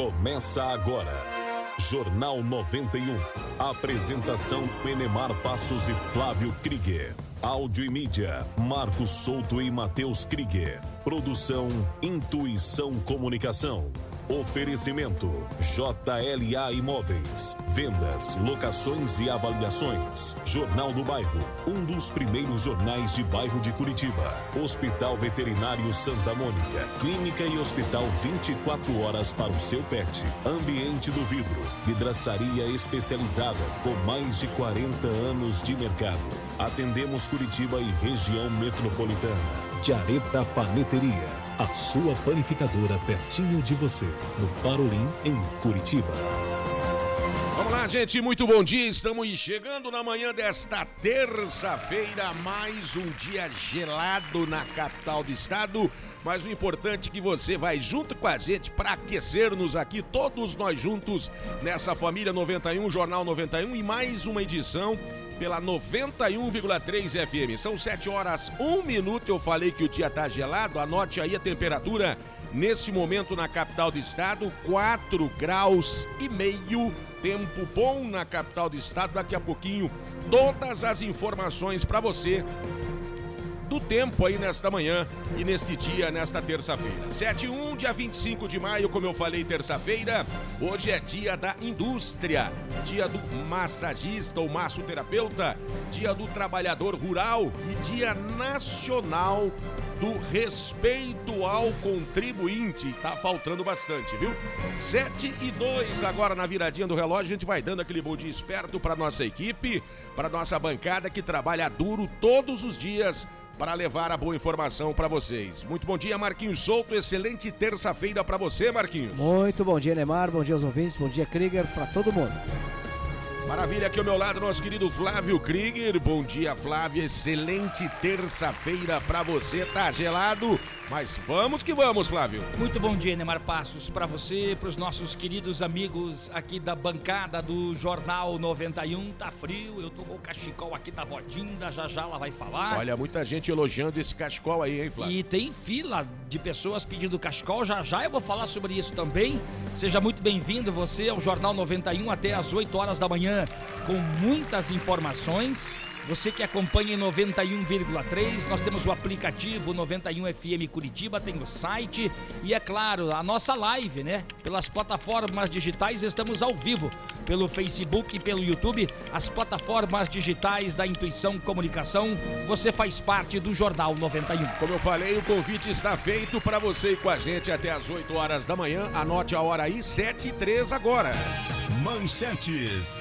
Começa agora. Jornal 91. Apresentação Enemar Passos e Flávio Krieger. Áudio e mídia, Marcos Souto e Matheus Krieger. Produção Intuição Comunicação. Oferecimento JLA Imóveis. Vendas, locações e avaliações. Jornal do Bairro, um dos primeiros jornais de bairro de Curitiba. Hospital Veterinário Santa Mônica. Clínica e hospital 24 horas para o seu pet. Ambiente do vidro. Vidraçaria especializada com mais de 40 anos de mercado. Atendemos Curitiba e região metropolitana. Diareta Paneteria a sua panificadora pertinho de você, no Parolim, em Curitiba. Vamos lá, gente, muito bom dia. Estamos chegando na manhã desta terça-feira, mais um dia gelado na capital do estado. Mas o importante é que você vai junto com a gente para aquecer-nos aqui, todos nós juntos, nessa família 91, Jornal 91 e mais uma edição pela 91,3 FM. São 7 horas, 1 minuto. Eu falei que o dia tá gelado. Anote aí a temperatura nesse momento na capital do estado: 4 graus e meio. Tempo bom na capital do estado. Daqui a pouquinho, todas as informações para você do tempo aí nesta manhã e neste dia, nesta terça-feira. 7 1, dia 25 de maio, como eu falei, terça-feira. Hoje é dia da indústria, dia do massagista ou massoterapeuta, dia do trabalhador rural e dia nacional do respeito ao contribuinte. Tá faltando bastante, viu? 7 e 2 agora na viradinha do relógio. A gente vai dando aquele bom dia esperto para nossa equipe, para nossa bancada que trabalha duro todos os dias para levar a boa informação para vocês. Muito bom dia, Marquinhos Souto. Excelente terça-feira para você, Marquinhos. Muito bom dia, Neymar. Bom dia aos ouvintes. Bom dia, Krieger, para todo mundo. Maravilha, aqui ao meu lado, nosso querido Flávio Krieger. Bom dia, Flávio. Excelente terça-feira para você. Tá gelado? Mas vamos que vamos, Flávio. Muito bom dia, Neymar Passos, para você, para os nossos queridos amigos aqui da bancada do Jornal 91. Tá frio, eu tô com o cachecol aqui da Rodinda, já já ela vai falar. Olha, muita gente elogiando esse cachecol aí, hein, Flávio? E tem fila de pessoas pedindo cachecol, já já eu vou falar sobre isso também. Seja muito bem-vindo você ao Jornal 91 até às 8 horas da manhã, com muitas informações. Você que acompanha em 91,3, nós temos o aplicativo 91 FM Curitiba, tem o site e é claro, a nossa live, né? Pelas plataformas digitais estamos ao vivo, pelo Facebook e pelo YouTube, as plataformas digitais da Intuição Comunicação. Você faz parte do Jornal 91. Como eu falei, o convite está feito para você ir com a gente até às 8 horas da manhã. Anote a hora aí, 7 e 3 agora. Manchetes.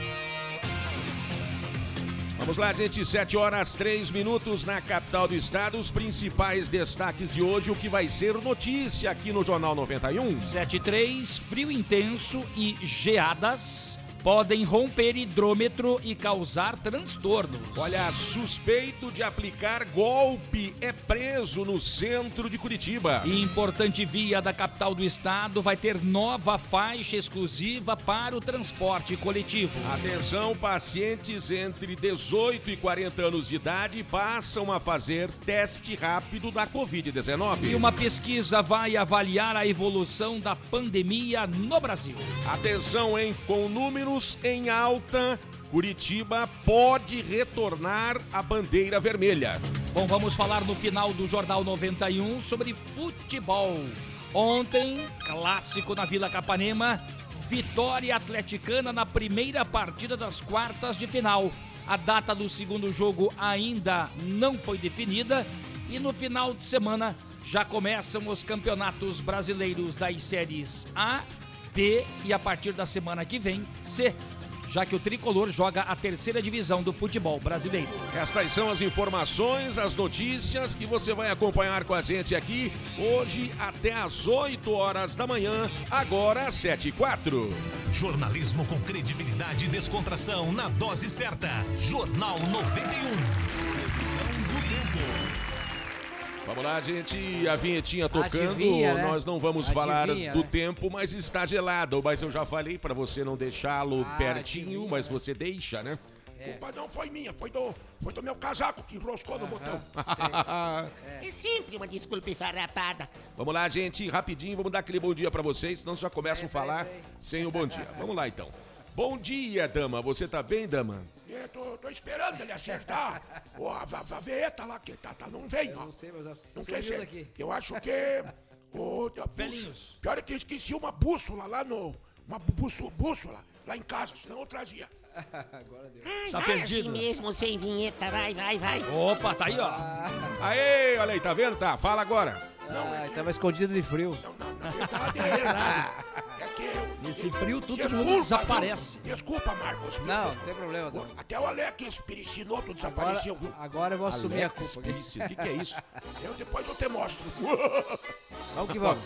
Vamos lá, gente, 7 horas 3 minutos na capital do estado. Os principais destaques de hoje, o que vai ser notícia aqui no Jornal 91. 7 e 3, frio intenso e geadas podem romper hidrômetro e causar transtornos. Olha, suspeito de aplicar golpe é preso no centro de Curitiba. E importante via da capital do estado vai ter nova faixa exclusiva para o transporte coletivo. Atenção, pacientes entre 18 e 40 anos de idade passam a fazer teste rápido da Covid-19. E uma pesquisa vai avaliar a evolução da pandemia no Brasil. Atenção, hein? Com em alta, Curitiba pode retornar à bandeira vermelha. Bom, vamos falar no final do Jornal 91 sobre futebol. Ontem, clássico na Vila Capanema, vitória atleticana na primeira partida das quartas de final. A data do segundo jogo ainda não foi definida e no final de semana já começam os campeonatos brasileiros das séries A, B e a partir da semana que vem, C já que o tricolor joga a terceira divisão do futebol brasileiro. Estas são as informações, as notícias que você vai acompanhar com a gente aqui hoje até às 8 horas da manhã, agora às 7 e 4. Jornalismo com credibilidade e descontração na dose certa. Jornal 91. Vamos lá, gente. A vinhetinha tocando. Adivinha, né? Nós não vamos Adivinha, falar do né? tempo, mas está gelado. Mas eu já falei para você não deixá-lo Ah, pertinho, mas você deixa, né? Culpa não foi minha, foi do, foi do meu casaco que enroscou no botão. É sempre uma desculpa farrapada. Vamos lá, gente, rapidinho, vamos dar aquele bom dia pra vocês, senão já começam a falar sem o bom dia. Vamos lá, então. Bom dia, dama. Você tá bem, dama? É, tô, tô esperando ele acertar. Ó, a, a, a veta lá que tá, tá, não vem, ó. Não sei, mas a Não sei sumiu se. daqui. Eu acho que. Puxa, Velhinhos. Pior é que eu esqueci uma bússola lá no. Uma bússola, bússola lá em casa, senão eu trazia. Agora deu. Ai, Tá vai perdido. assim mesmo, sem vinheta. Vai, vai, vai. Opa, tá aí, ó. Aê, olha aí, tá vendo? Tá, fala agora. Ah, tava escondido de frio. Não, não, na verdade é. é que eu. Nesse frio, todo Desculpa, mundo desaparece. viu? Desculpa, Marcos. viu? Não, não tem problema, Dama. Até o Alex Piricinoto Agora, desapareceu, viu? agora eu vou assumir a Alex culpa. aqui. Pício, O que, que é isso? Eu depois eu te mostro. Vamos que vamos.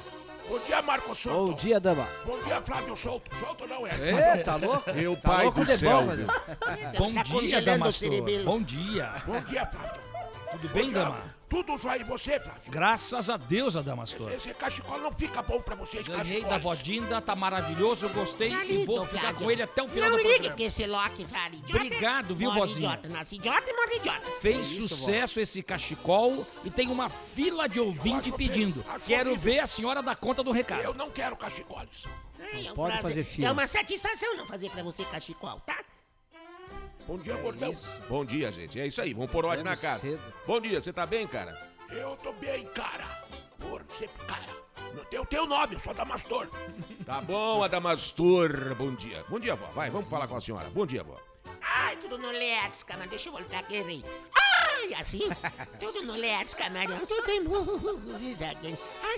Bom dia, Marcos Souto. Bom dia, dama. Bom dia, Flávio Souto. Souto não é. Ê, tá louco? Meu Tá pai louco do de céu. bom, viu? mano. Bom tá dia, Damastor. cerebelo. Bom dia. Bom dia, Flávio. Tudo Bom bem, dia. dama? Tudo jóia e você, Flávio? Graças a Deus, Adamastor. Esse cachecol não fica bom pra vocês, Ganhei cachecoles. da Vodinda, tá maravilhoso, gostei e vou ficar Flávio. com ele até o final não do ligue programa. que esse Loki vale idiota. Obrigado, viu, morre vozinha? idiota, nasce idiota e morre idiota. Fez sucesso esse cachecol e tem uma fila de ouvinte pedindo. Quero horrível. ver a senhora dar conta do recado. Eu não quero cachecoles. Ai, é um pode prazer. fazer fila. É uma satisfação não fazer pra você cachecol, tá? Bom dia, gordão. Isso. Bom dia, gente. É isso aí, vamos pôr ordem na casa. cedo. Bom dia, você tá bem, cara? Eu tô bem, cara. Por sempre, cara. Não tem o teu nome, eu sou Damastor. Tá bom, Adamastor. Bom dia. Bom dia, vó. Vai, vamos falar com a senhora. Bom dia, vó. Ai, tudo no Let's, mas deixa eu voltar aqui, rei. Ai, assim, tudo no Let's, camarão, tudo em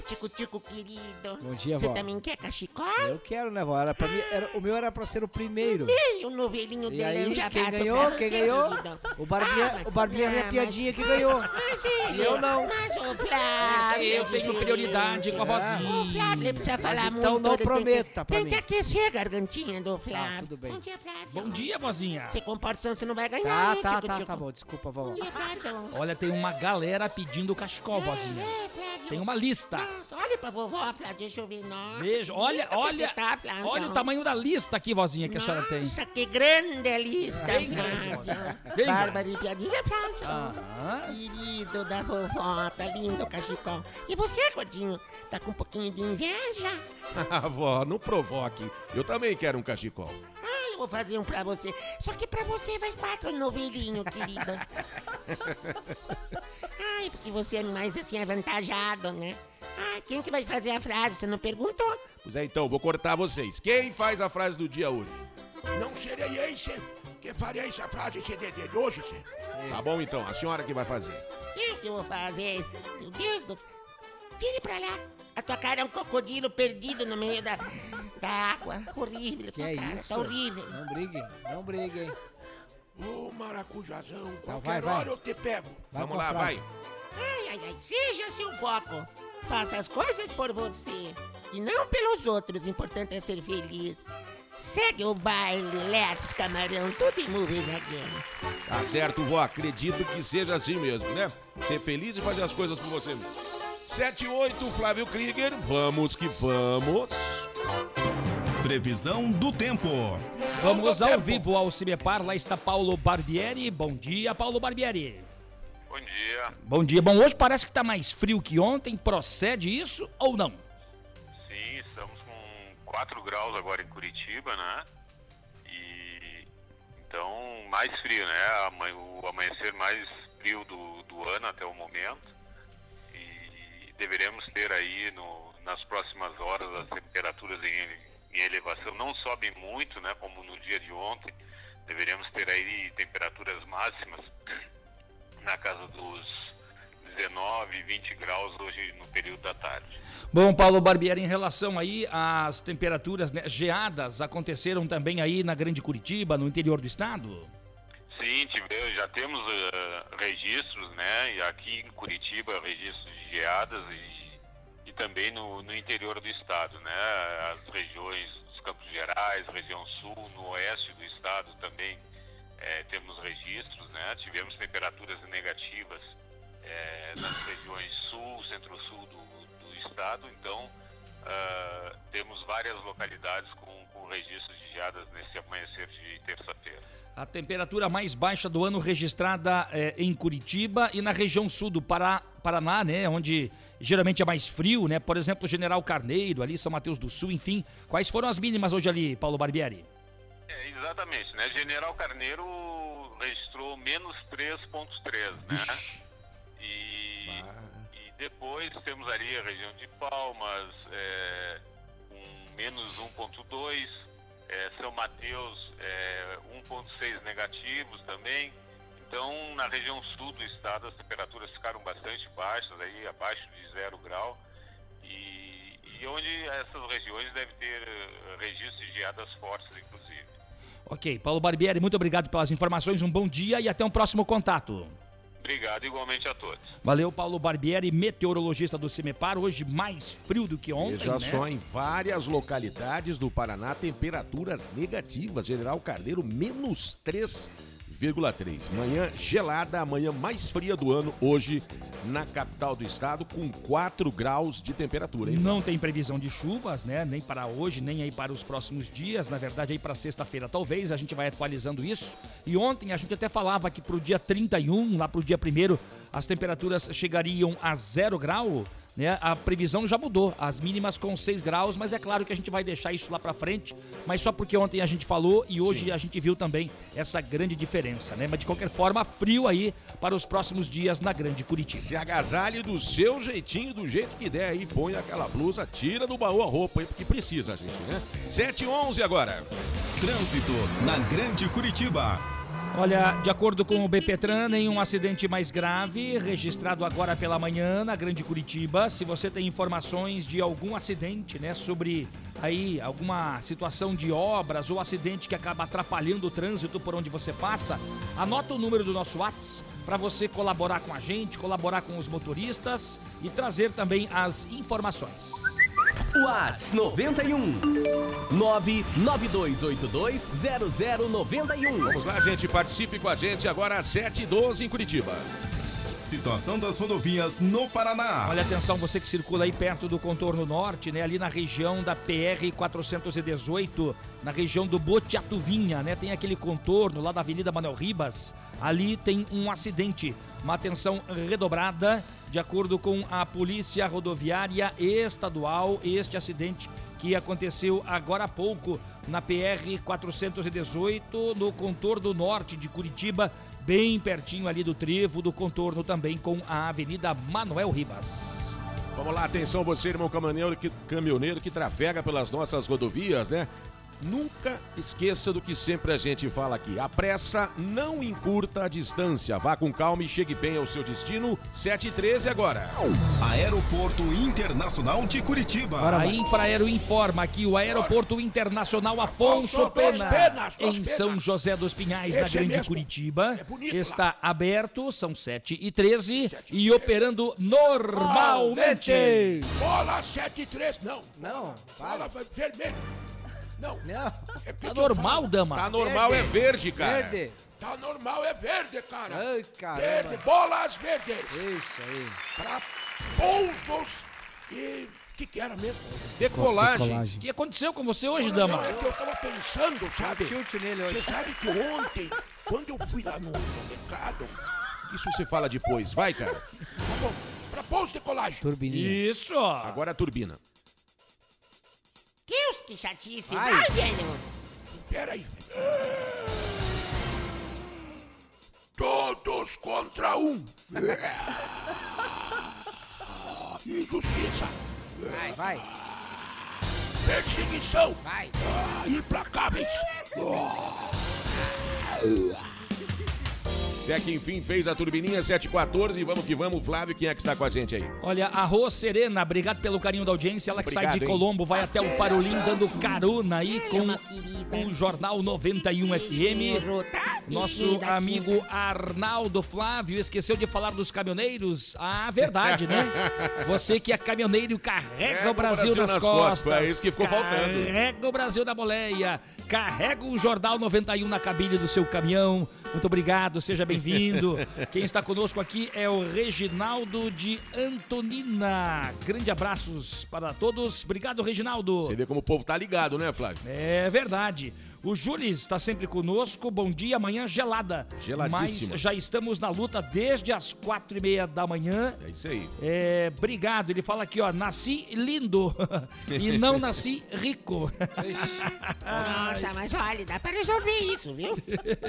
tico, tico, querido. Bom dia, Você vó. também quer cachecol? Eu quero, né, vó? Era pra mim, era, o meu era pra ser o primeiro. Ei, o novelinho E de aí, já quem ganhou? Quem você, ganhou? querido. O Barbinha, Ah, o Barbinha minha não, piadinha mas- que ganhou. Mas ele, Eu não. Mas o É Flávio... eu tenho prioridade com a O vozinha. Flávio precisa falar então muito. não ele tem prometa pra Tem mim. que aquecer a gargantinha do Flávio. tudo bem. Bom dia, Flávio. Bom dia, vozinha. Você comporta senão você não vai ganhar, Tá, hein, tá, tico, tá, tico? tá bom. Desculpa, vó. Bom dia, Flávio. Olha, tem uma galera pedindo cachecol, vozinha. É, Flávio. Tem uma lista. Nossa, olha pra vovó, Flávio, deixa eu ver. Nossa, Veja, olha, olha, tá, Flávio. olha o tamanho da lista aqui, vozinha, que a senhora tem. Nossa, que grande a lista, Bem grande, Flávio. moça. Bem Bárbara e piadinha, Flávio. Aham. Querido da vovó, tá lindo o cachecol. E você, gordinho, tá com um pouquinho de inveja? Ah, vó, não provoque. Eu também quero um cachecol. Ah, eu vou fazer um pra você. Só que pra você vai quatro novelinho, querida. Ai, porque você é mais assim avantajado, né? Ah, quem que vai fazer a frase? Você não perguntou? Pois é, então, vou cortar vocês. Quem faz a frase do dia hoje? Não serei esse que farei essa frase esse de, de hoje, esse. Tá bom, então, a senhora que vai fazer. Eu que vou fazer? Meu Deus do céu. Vire pra lá. A tua cara é um crocodilo perdido no meio da, da água. Horrível, Que é cara. isso? Tá horrível. Não briguem, não briguem. Ô, maracujazão, Então qualquer vai, vai. hora eu te pego. Vai Vamos lá, vai. Ai, ai, ai, seja seu foco. Faça as coisas por você e não pelos outros. Importante é ser feliz. Segue o baile, let's camarão, tudo em movies again. Tá certo, vó. Acredito que seja assim mesmo, né? Ser feliz e fazer as coisas por você mesmo. 78, Flávio Krieger. Vamos que vamos. Previsão do tempo. Vamos Ao vivo ao Cimepar. Lá está Paulo Barbieri. Bom dia, Paulo Barbieri. Bom dia. Bom dia. Bom, hoje parece que tá mais frio que ontem. Procede isso ou não? Sim, estamos com 4 graus agora em Curitiba, né? E então mais frio, né? O amanhecer mais frio do, do ano até o momento. Deveremos ter aí no, nas próximas horas as temperaturas em, em elevação. Não sobem muito, né? Como no dia de ontem. Deveremos ter aí temperaturas máximas na casa dos 19, 20 graus hoje no período da tarde. Bom, Paulo Barbieri, em relação aí às temperaturas né, geadas, aconteceram também aí na Grande Curitiba, no interior do estado? Sim, já temos eh, registros, né? E aqui em Curitiba, registros de e, e também no, no interior do estado, né? As regiões dos Campos Gerais, região sul, no oeste do estado também eh, temos registros, né? Tivemos temperaturas negativas eh, nas regiões sul, centro-sul do, do estado, então ah, temos várias localidades com, com de geadas nesse amanhecer de terça-feira. A temperatura mais baixa do ano registrada é, em Curitiba e na região sul do Pará, Paraná, né? Onde geralmente é mais frio, né? Por exemplo, General Carneiro, ali, São Mateus do Sul, enfim. Quais foram as mínimas hoje ali, Paulo Barbieri? É, exatamente, né? General Carneiro registrou menos 3,3, né? E, e depois temos ali a região de Palmas, é, com menos 1,2, é, São Mateus, é, 1,6 negativos também. Então, na região sul do estado, as temperaturas ficaram bastante baixas, aí abaixo de zero grau. E, e onde essas regiões devem ter eh, registros de geadas fortes, inclusive. Ok, Paulo Barbieri, muito obrigado pelas informações, um bom dia e até um próximo contato. Obrigado igualmente a todos. Valeu, Paulo Barbieri, meteorologista do CIMEPAR, hoje mais frio do que ontem, Veja né? só, em várias localidades do Paraná, temperaturas negativas. General Carneiro, menos 3,3. Manhã gelada, a manhã mais fria do ano, hoje, na capital do estado, com 4 graus de temperatura. Hein? Não tem previsão de chuvas, né? Nem para hoje, nem aí para os próximos dias. Na verdade, aí para sexta-feira, talvez. A gente vai atualizando isso. E ontem a gente até falava que para o dia 31, lá para o dia 1 as temperaturas chegariam a zero grau. Né? A previsão já mudou, as mínimas com 6 graus, mas é claro que a gente vai deixar isso lá para frente, mas só porque ontem a gente falou e hoje a gente viu também essa grande diferença, né? Mas de qualquer forma, frio aí para os próximos dias na Grande Curitiba. Se agasalhe do seu jeitinho, do jeito que der aí, põe aquela blusa, tira do baú a roupa aí, porque precisa, gente, né? 7 e 11 agora. Trânsito na Grande Curitiba. Olha, de acordo com o BPTran, nenhum acidente mais grave registrado agora pela manhã na Grande Curitiba. Se você tem informações de algum acidente, né, sobre aí alguma situação de obras ou acidente que acaba atrapalhando o trânsito por onde você passa, anota o número do nosso WhatsApp para você colaborar com a gente, colaborar com os motoristas e trazer também as informações. Whats 91 992820091. Vamos lá, gente, participe com a gente agora às 7 e 12 em Curitiba. Situação das rodovias no Paraná. Olha atenção, você que circula aí perto do contorno norte, né? Ali na região da PR 418, na região do Botiatuvinha, né? Tem aquele contorno lá da Avenida Manuel Ribas. Ali tem um acidente. Uma atenção redobrada, de acordo com a Polícia Rodoviária Estadual, este acidente que aconteceu agora há pouco na PR 418, no contorno norte de Curitiba, bem pertinho ali do trevo do contorno também com a Avenida Manuel Ribas. Vamos lá, atenção você, irmão caminhoneiro que, caminhoneiro que trafega pelas nossas rodovias, né? Nunca esqueça do que sempre a gente fala aqui. A pressa não encurta a distância. Vá com calma e chegue bem ao seu destino. 7 e 13 agora. Aeroporto Internacional de Curitiba. A Infraero informa que o Aeroporto Internacional Afonso Pena, em. São José dos Pinhais, na Esse Grande. Curitiba, É bonito está aberto, são 7 e 13 e operando normalmente. Bola 7 e 3, não. Não, Bola vermelho. Não. Não, É Tá normal, falo. dama? Tá normal, é verde, cara. verde. Tá normal, é verde, cara. Ai, Verde, bolas verdes. Isso aí. Pra pousos e... O que que era mesmo? Decolagem. O que aconteceu com você hoje, Não, dama? é que eu tava pensando, sabe? Tilt nele Você hoje. sabe que ontem, quando eu fui lá no, mercado, Isso você fala depois. Vai, cara. tá bom, pra pouso de colagem. Turbininha. Isso. Agora a turbina. Deus, que chatice. Vai. Vai, velho. Peraí. Todos contra um. Injustiça. Vai, vai. Perseguição. Vai. Ah, Implacáveis. Até que enfim fez a turbininha 714 e vamos que vamos. Flávio, quem é que está com a gente aí? Olha, a Rô Serena, obrigado pelo carinho da audiência. Ela que sai Obrigado, de hein? Colombo, vai até o Parolim dando carona aí é com o Jornal 91 FM. Tá? Nosso Linda, amigo Arnaldo Flávio esqueceu de falar dos caminhoneiros. Ah, verdade, né? Você que é caminhoneiro carrega o Brasil, nas, costas. É isso que ficou faltando. Carrega o Brasil na boleia. Carrega o Jornal 91 na cabine do seu caminhão. Muito obrigado, seja bem-vindo. Quem está conosco aqui é o Reginaldo de Antonina. Grande abraços para todos. Obrigado, Reginaldo. Você vê como o povo tá ligado, né, Flávio? É verdade. O Jules está sempre conosco. Bom dia, amanhã gelada. Geladíssima. Mas já estamos na luta desde as quatro e meia da manhã. É isso aí. É, obrigado. Ele fala aqui, ó, nasci lindo e não nasci rico. Nossa, mas olha, dá pra resolver isso, viu?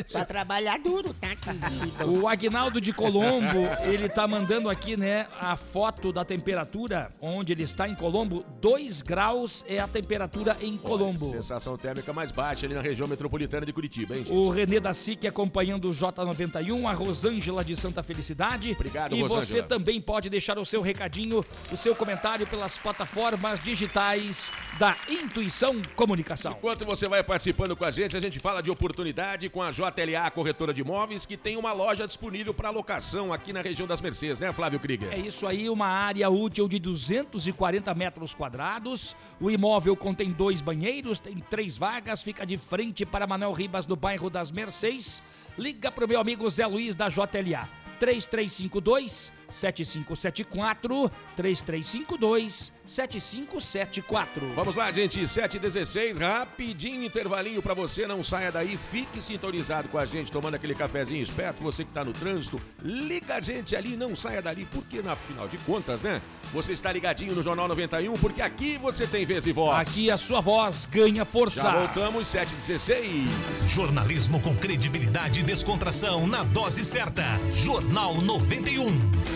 Só trabalhar duro, tá, querido? O Agnaldo de Colombo, ele tá mandando aqui, né, a foto da temperatura onde ele está em Colombo. 2 graus é a temperatura em Colombo. Sensação térmica mais baixa ali na região metropolitana de Curitiba, hein, gente? O Renê da SIC acompanhando o J91, a Rosângela de Santa Felicidade. Obrigado, E Rosângela. você também pode deixar o seu recadinho, o seu comentário pelas plataformas digitais da Intuição Comunicação. Enquanto você vai participando com a gente, a gente fala de oportunidade com a JLA Corretora de Imóveis, que tem uma loja disponível para locação aqui na região das Mercedes, né, Flávio Krieger? É isso aí, uma área útil de 240 metros quadrados. O imóvel contém dois banheiros, tem três vagas, fica de frente para Manuel Ribas, no bairro das Mercês. Liga pro meu amigo Zé Luiz da JLA. 3352 7574 3352 7574. Vamos lá, gente, 7h16, rapidinho intervalinho pra você, não saia daí, fique sintonizado com a gente, tomando aquele cafezinho esperto, você que tá no trânsito, liga a gente ali, não saia dali, porque na final de contas, né, você está ligadinho no Jornal 91, porque aqui você tem vez e voz. Aqui a sua voz ganha força. Já voltamos, 7h16. Jornalismo com credibilidade e descontração na dose certa. Jornal 91.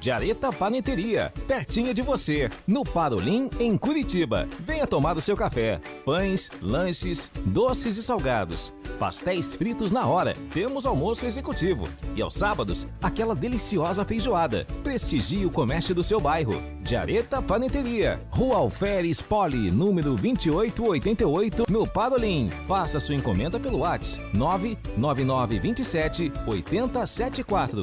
Jareta Paneteria, pertinho de você, no Parolim, em Curitiba. Venha tomar o seu café. Pães, lanches, doces e salgados. Pastéis fritos na hora. Temos almoço executivo. E aos sábados, aquela deliciosa feijoada. Prestigie o comércio do seu bairro. Jareta Paneteria, Rua Alferes Poli, número 2888, no Parolim. Faça sua encomenda pelo WhatsApp 99927 8074.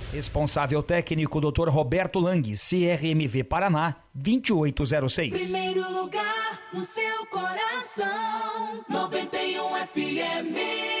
Responsável técnico Dr. Roberto Lang, CRMV Paraná, 2806. Primeiro lugar no seu coração. 91 FM.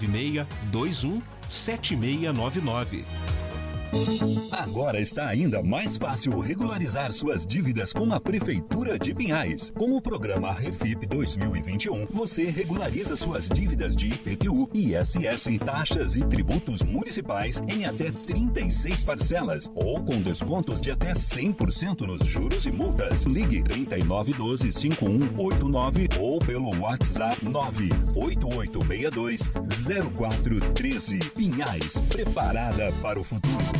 21 7699. Agora está ainda mais fácil regularizar suas dívidas com a Prefeitura de Pinhais. Com o programa Refip 2021, você regulariza suas dívidas de IPTU, ISS, taxas e tributos municipais em até 36 parcelas ou com descontos de até 100% nos juros e multas. Ligue 3912 5189 ou pelo WhatsApp 98862 0413. Pinhais, preparada para o futuro.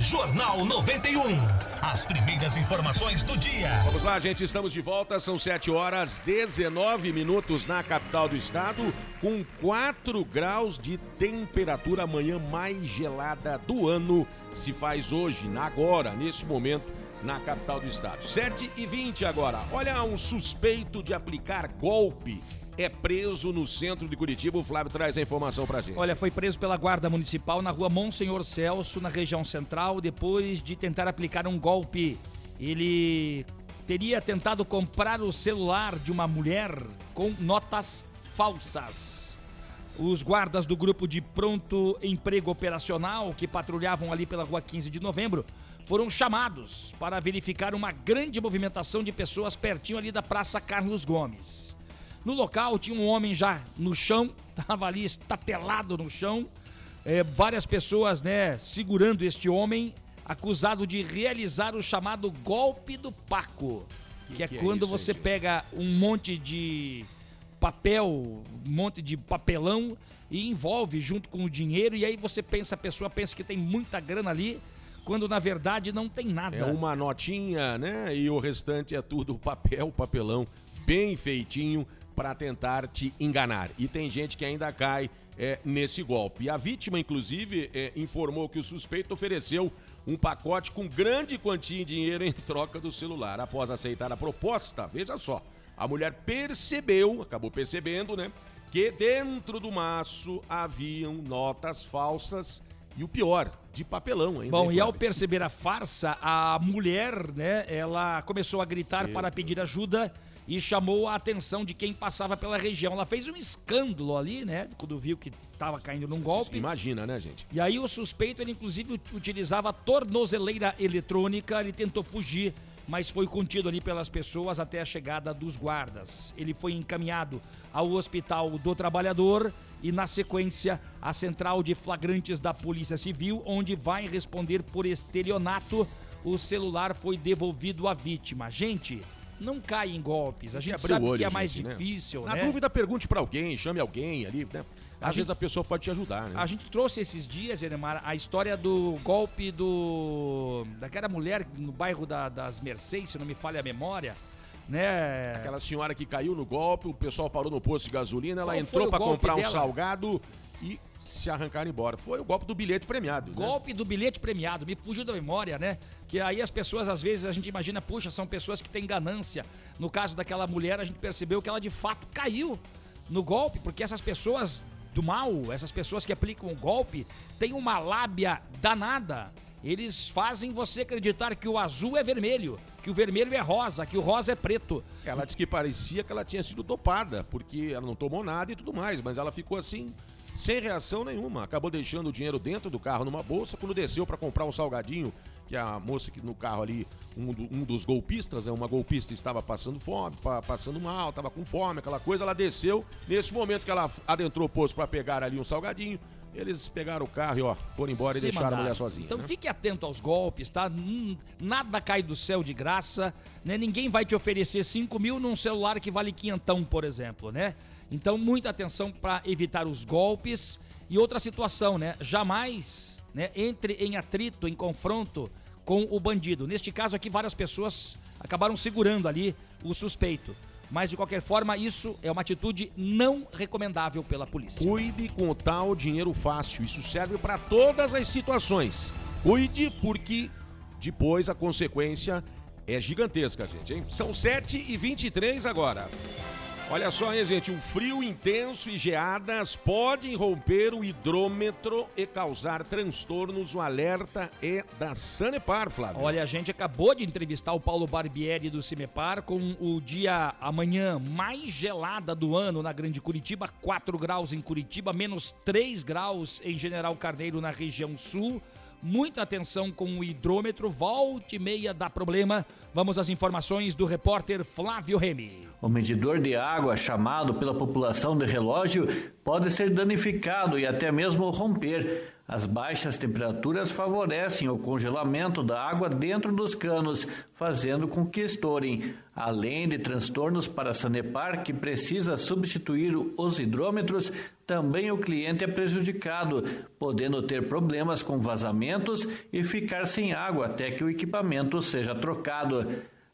Jornal 91. As primeiras informações do dia. Vamos lá, gente, estamos de volta. São 7 horas 19 minutos na capital do estado, com 4 graus de temperatura. Amanhã mais gelada do ano se faz hoje, agora, nesse momento, na capital do estado. 7 e 20 agora. Olha, um suspeito de aplicar golpe é preso no centro de Curitiba. O Flávio traz a informação pra gente. Olha, foi preso pela Guarda Municipal na rua Monsenhor Celso, na região central, depois de tentar aplicar um golpe. Ele teria tentado comprar o celular de uma mulher com notas falsas. Os guardas do grupo de pronto emprego operacional que patrulhavam ali pela rua 15 de novembro foram chamados para verificar uma grande movimentação de pessoas pertinho ali da Praça Carlos Gomes. No local tinha um homem já no chão, estava ali estatelado no chão, é, várias pessoas né, segurando este homem, acusado de realizar o chamado golpe do Paco, que, que é que é quando isso aí, você pega um monte de papel, um monte de papelão e envolve junto com o dinheiro e aí você pensa, a pessoa pensa que tem muita grana ali, quando na verdade não tem nada. É uma notinha, né? E o restante é tudo papel, papelão, bem feitinho para tentar te enganar. E tem gente que ainda cai é, nesse golpe. E a vítima, inclusive, é, informou que o suspeito ofereceu um pacote com grande quantia em dinheiro em troca do celular. Após aceitar a proposta, veja só, a mulher percebeu, acabou percebendo, né? Que dentro do maço haviam notas falsas e o pior, de papelão ainda. Bom, hein, e ao perceber a farsa, a mulher, né, ela começou a gritar Meu para pedir ajuda e chamou a atenção de quem passava pela região. Ela fez um escândalo ali, né, quando viu que estava caindo num golpe. Imagina, né, gente? E aí o suspeito, ele inclusive ut- utilizava tornozeleira eletrônica, ele tentou fugir, mas foi contido ali pelas pessoas até a chegada dos guardas. Ele foi encaminhado ao Hospital do Trabalhador e, na sequência, à Central de Flagrantes da Polícia Civil, onde vai responder por estelionato. O celular foi devolvido à vítima. Gente, não cai em golpes. A gente sabe o olho, que é mais gente, né? difícil, Na né? dúvida, pergunte pra alguém, chame alguém ali, né? Às A vezes gente- a pessoa pode te ajudar, né? A gente trouxe esses dias, Enemar, a história do golpe do. daquela mulher no bairro da- das Mercedes, se não me falha a memória, né? Aquela senhora que caiu no golpe, o pessoal parou no posto de gasolina, ela Qual entrou o pra golpe comprar um dela? salgado e se arrancaram embora. Foi o golpe do bilhete premiado. né? Golpe do bilhete premiado, me fugiu da memória, né? Que aí as pessoas, às vezes, a gente imagina, puxa, são pessoas que têm ganância. No caso daquela mulher, a gente percebeu que ela de fato caiu no golpe, porque essas pessoas do mal, essas pessoas que aplicam o golpe, têm uma lábia danada. Eles fazem você acreditar que o azul é vermelho, que o vermelho é rosa, que o rosa é preto. Ela disse que parecia que ela tinha sido dopada, porque ela não tomou nada e tudo mais, mas ela ficou assim, sem reação nenhuma. Acabou deixando o dinheiro dentro do carro numa bolsa. Quando desceu pra comprar um salgadinho, que a moça que no carro ali, um, do- um dos golpistas, né, uma golpista estava passando fome, pa- passando mal, estava com fome, aquela coisa, ela desceu. Nesse momento que ela adentrou o posto para pegar ali um salgadinho, eles pegaram o carro e ó, foram embora e Se deixaram a mandaram. mulher sozinha. Então né? fique atento aos golpes, tá? Hum, Nada cai do céu de graça, né? Ninguém vai te oferecer 5 mil num celular que vale quinhentão, por exemplo, né? Então muita atenção para evitar os golpes e outra situação, né? Jamais, né? Entre em atrito, em confronto com o bandido. Neste caso aqui, várias pessoas acabaram segurando ali o suspeito. Mas de qualquer forma, isso é uma atitude não recomendável pela polícia. Cuide com o tal dinheiro fácil. Isso serve para todas as situações. Cuide porque depois a consequência é gigantesca, gente. Hein? São 7 e 23 agora. Olha só, hein, gente? Um frio intenso e geadas podem romper o hidrômetro e causar transtornos. O alerta é da Sanepar, Flávio. Olha, a gente acabou de entrevistar o Paulo Barbieri do Cimepar com o dia amanhã mais gelada do ano na Grande Curitiba, 4 graus em Curitiba, menos 3 graus em General Carneiro na região sul, Muita atenção com o hidrômetro, volte meia dá problema. Vamos às informações do repórter Flávio Remy. O medidor de água, chamado pela população de relógio, pode ser danificado e até mesmo romper. As baixas temperaturas favorecem o congelamento da água dentro dos canos, fazendo com que estourem. Além de transtornos para a Sanepar, que precisa substituir os hidrômetros, também o cliente é prejudicado, podendo ter problemas com vazamentos e ficar sem água até que o equipamento seja trocado.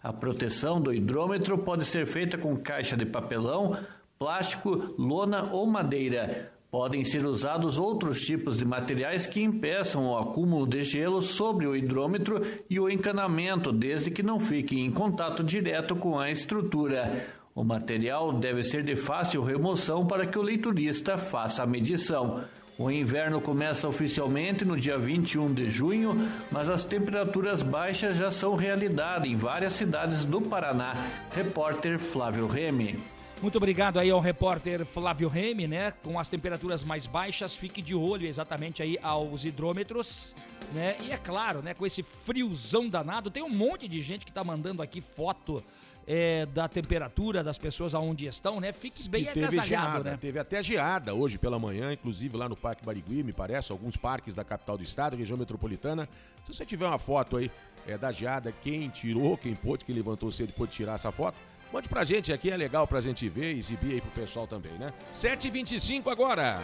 A proteção do hidrômetro pode ser feita com caixa de papelão, plástico, lona ou madeira. Podem ser usados outros tipos de materiais que impeçam o acúmulo de gelo sobre o hidrômetro e o encanamento, desde que não fiquem em contato direto com a estrutura. O material deve ser de fácil remoção para que o leiturista faça a medição. O inverno começa oficialmente no dia 21 de junho, mas as temperaturas baixas já são realidade em várias cidades do Paraná. Repórter Flávio Remy. Muito obrigado aí ao repórter Flávio Remy, né? Com as temperaturas mais baixas, fique de olho exatamente aí aos hidrômetros, né? E é claro, né? Com esse friozão danado, tem um monte de gente que tá mandando aqui foto é, da temperatura das pessoas aonde estão, né? Fique bem E teve agasalhado, geada, né? Teve até geada hoje pela manhã, inclusive lá no Parque Barigui, me parece, alguns parques da capital do estado, região metropolitana. Se você tiver uma foto aí é, da geada, quem tirou, quem pôde, quem levantou cedo e pôde tirar essa foto, mande pra gente aqui, é legal pra gente ver e exibir aí pro pessoal também, né? 7h25 agora.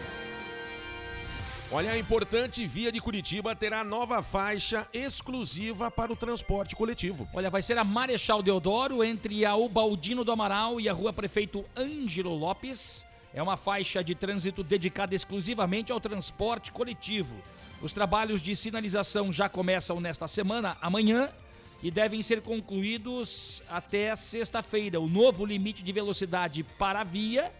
Olha, a importante via de Curitiba terá nova faixa exclusiva para o transporte coletivo. Olha, vai ser a Marechal Deodoro entre a Ubaldino do Amaral e a Rua Prefeito Ângelo Lopes. É uma faixa de trânsito dedicada exclusivamente ao transporte coletivo. Os trabalhos de sinalização já começam nesta semana, amanhã, e devem ser concluídos até sexta-feira. O novo limite de velocidade para a via,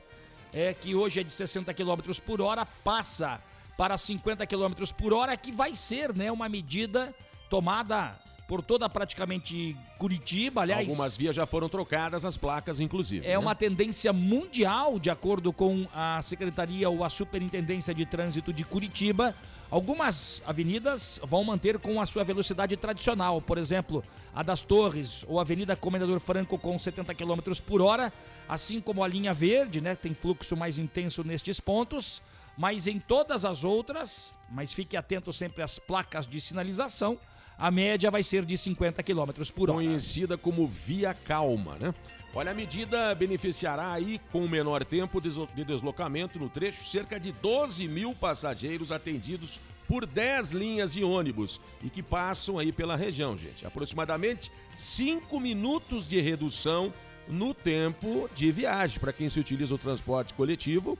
é, que hoje é de 60 km por hora, passa para 50 km por hora, que vai ser né, uma medida tomada por toda praticamente Curitiba, aliás. Algumas vias já foram trocadas, as placas inclusive. É né? uma tendência mundial, de acordo com a Secretaria ou a Superintendência de Trânsito de Curitiba. Algumas avenidas vão manter com a sua velocidade tradicional, por exemplo, a das Torres ou a Avenida Comendador Franco com 70 km por hora, assim como a linha verde, né, tem fluxo mais intenso nestes pontos, mas em todas as outras, mas fique atento sempre às placas de sinalização, a média vai ser de 50 km por hora. Conhecida como Via Calma, né? Olha, a medida beneficiará aí, com menor tempo de deslocamento no trecho, cerca de 12 mil passageiros atendidos por 10 linhas de ônibus e que passam aí pela região, gente. Aproximadamente 5 minutos de redução no tempo de viagem para quem se utiliza o transporte coletivo.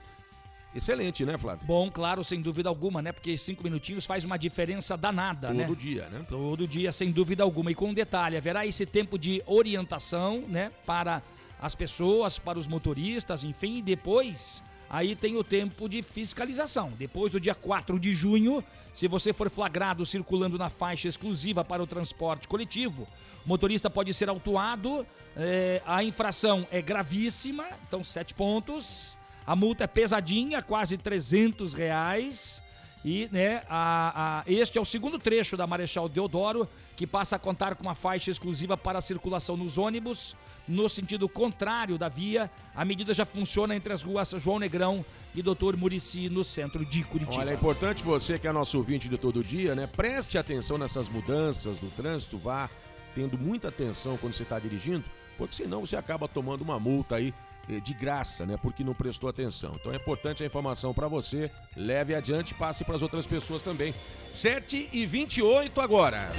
Excelente, né, Flávio? Bom, claro, sem dúvida alguma, né? Porque cinco minutinhos faz uma diferença danada, Todo né? dia, né? Todo dia, sem dúvida alguma. E com um detalhe, haverá esse tempo de orientação, né? Para as pessoas, para os motoristas, enfim, e depois aí tem o tempo de fiscalização. Depois do dia 4 de junho, se você for flagrado circulando na faixa exclusiva para o transporte coletivo, o motorista pode ser autuado, é, a infração é gravíssima, então sete pontos. A multa é pesadinha, quase 300 reais. E né, a, a- este é o segundo trecho da Marechal Deodoro, que passa a contar com uma faixa exclusiva para circulação nos ônibus. No sentido contrário da via, a medida já funciona entre as ruas João Negrão e Doutor Murici, no centro de Curitiba. Olha, é importante você que é nosso ouvinte de todo dia, né? Preste atenção nessas mudanças do trânsito, vá tendo muita atenção quando você está dirigindo, porque senão você acaba tomando uma multa aí de graça, né? Porque não prestou atenção. Então é importante a informação para você, leve adiante, passe para as outras pessoas também. 7 e 28 agora.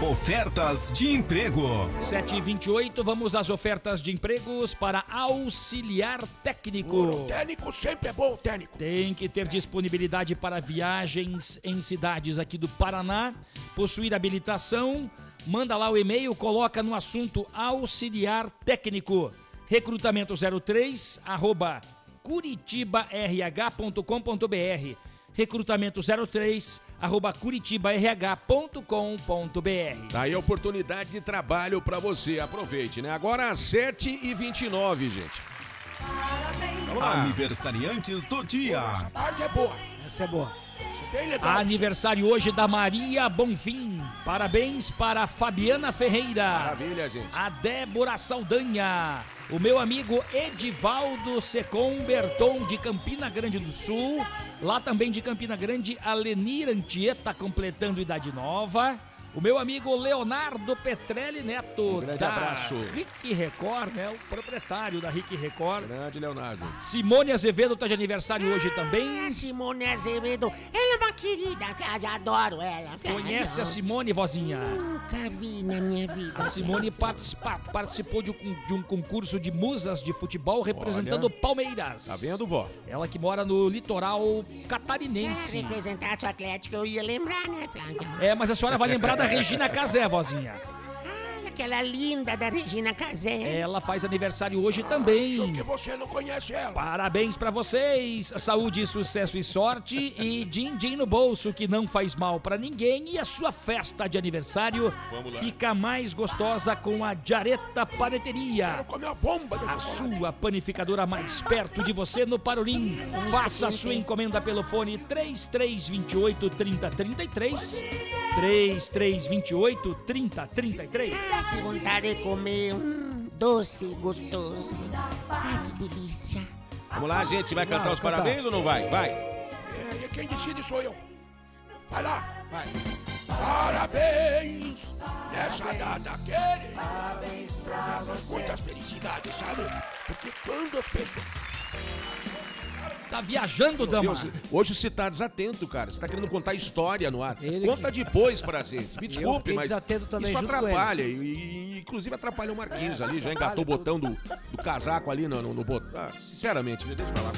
Ofertas de emprego. 7 e 28 vamos às ofertas de empregos para auxiliar técnico. O técnico sempre é bom, técnico. Tem que ter disponibilidade para viagens em cidades aqui do Paraná, possuir habilitação, manda lá o e-mail, coloca no assunto auxiliar técnico, recrutamento 03 arroba curitibarh.com.br recrutamento 03 arroba curitibarh.com.br Tá aí a oportunidade de trabalho para você, aproveite, né? Agora às 7 e 29 gente. Lá. Aniversariantes do dia. Tarde é boa. Essa é boa. Aniversário hoje da Maria Bonfim. Parabéns para a Fabiana Ferreira. Maravilha, gente. A Débora Saldanha. O meu amigo Edivaldo Secom Berton, de Campina Grande do Sul. Lá também de Campina Grande, a Lenir Antieta, completando idade nova. O meu amigo Leonardo Petrelli Neto, grande da abraço. Rick Record, né? O proprietário da Rick Record. Grande Leonardo. Simone Azevedo tá de aniversário hoje também. A Simone Azevedo, ela é uma querida, eu adoro ela. Conhece a Simone, vozinha? Nunca vi na minha vida. A Simone participa- participou de um, de um concurso de musas de futebol representando Olha. Palmeiras. Tá vendo, vó? Ela que mora no litoral Se catarinense. representasse o Atlético, eu ia lembrar, né, Flávio? É, mas a senhora vai lembrar da Regina Casé, vozinha. Aquela linda da Regina Casé. Ela faz aniversário hoje também. Que você não conhece ela. Parabéns pra vocês, saúde, sucesso e sorte e din-din no bolso que não faz mal pra ninguém e a sua festa de aniversário Vamos lá. fica mais gostosa com a Jareta Paneteria. Quero comer a bomba A chocolate. sua panificadora mais perto de você no Parolim. Faça a sua encomenda pelo fone 3328 3033. 3328 3033. Que vontade de comer um doce gostoso. Ai, que delícia. Vamos lá, gente. Vai cantar Não, os cantar. parabéns ou não vai? Vai. É, e quem decide sou eu. Vai lá. Vai. Parabéns nessa data querida. Parabéns pra você. Muitas felicidades, sabe? Porque quando as pessoas... Tá viajando, dama. Hoje você tá desatento, cara. Você tá querendo contar história no ar. Conta depois pra gente. Me desculpe, mas desatento também, isso atrapalha. E, e- inclusive atrapalha o Marquinhos ali. Já engatou o botão do, do casaco ali no, no, no botão. Ah, sinceramente, deixa pra lá.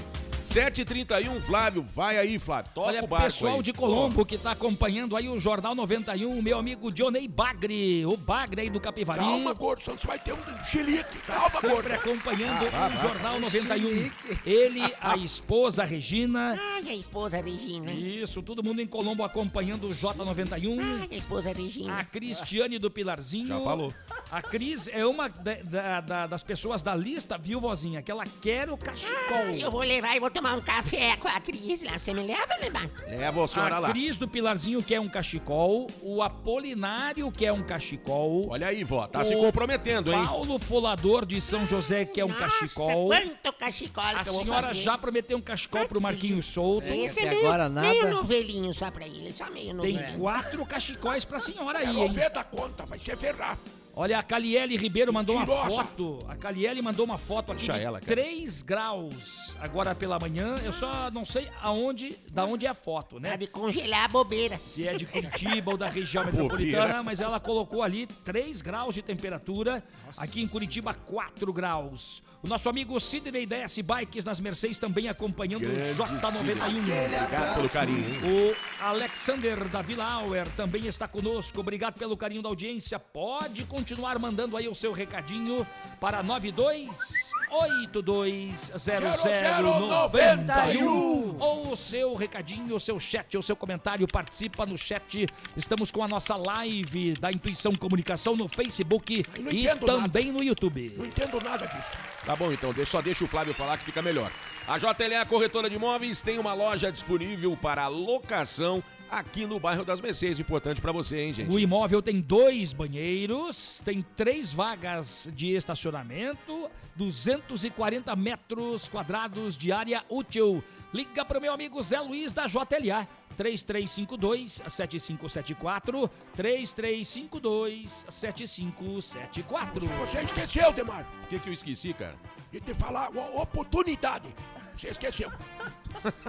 7h31, Flávio. Vai aí, Flávio. Toca Olha, o barco pessoal aí. de Colombo que tá acompanhando aí o Jornal 91, meu amigo Dionei Bagre, o Bagre aí do Capivari. Calma, gordo, senão você vai ter um chilique. Tá Calma, sempre gordo. acompanhando Ah, o ah, Jornal ah, 91. Ele, a esposa Regina. Ai, a esposa Regina. Isso, todo mundo em Colombo acompanhando o J91. Ai, a esposa Regina. A Cristiane do Pilarzinho. Já falou. A Cris é uma da- da- da- das pessoas da lista, viu, vozinha? Que ela quer o cachecol. Eu vou levar e vou tomar um café com a Cris lá. Você me leva, Bebá? Leva a senhora a lá. Cris do Pilarzinho quer um cachecol. O Apolinário quer um cachecol. Olha aí, vó. Tá O se comprometendo, hein? Paulo Folador de São José quer um cachecol. quanto cachecol A que eu vou senhora fazer. já prometeu um cachecol pro Marquinhos Souto. Esse é meio, meio novelinho só pra ele, só meio Tem novelinho. quatro cachecóis pra senhora aí, hein? ver da conta, vai ser ferrar. Olha, a Caliele Ribeiro mandou uma foto. A Caliele mandou uma foto aqui Deixa de ela, cara. 3 graus agora pela manhã. Eu só não sei aonde, da onde é a foto, né? Tá de congelar a bobeira. Se é de Curitiba ou da região metropolitana, mas ela colocou ali 3 graus de temperatura. Aqui em Curitiba, 4 graus. O nosso amigo Sidney DS Bikes nas Mercedes também acompanhando Grande o J91. Obrigado pelo carinho, hein? O Alexander da Vila Auer também está conosco. Obrigado pelo carinho da audiência. Pode continuar mandando aí o seu recadinho para 92820091 ou o seu recadinho, o seu chat, o seu comentário. Participa no chat. Estamos com a nossa live da Intuição Comunicação no Facebook e também no YouTube. Não entendo nada disso. Tá bom, então, só deixa o Flávio falar que fica melhor. A JLA Corretora de Imóveis tem uma loja disponível para locação aqui no bairro das Mercedes. Importante pra você, hein, gente? O imóvel tem dois banheiros, tem três vagas de estacionamento, 240 metros quadrados de área útil. Liga pro meu amigo Zé Luiz da JLA. 3352-7574, 3352-7574. Você esqueceu, Demar, O que, que eu esqueci, cara? de te falar uma oportunidade. Você esqueceu.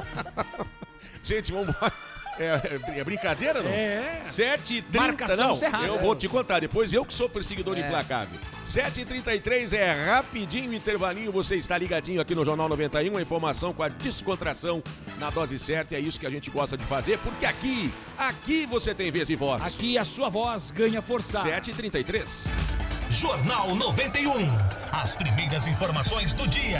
Gente, vamos embora. É, é- é brincadeira, não? É. 7h30, Marcação não. cerrada. Eu vou te contar, depois eu que sou perseguidor É. implacável. 7h33 é rapidinho, intervalinho, você está ligadinho aqui no Jornal 91, a informação com a descontração na dose certa, é isso que a gente gosta de fazer, porque aqui, aqui você tem vez e voz. Aqui a sua voz ganha força. 7h33. Jornal 91. As primeiras informações do dia.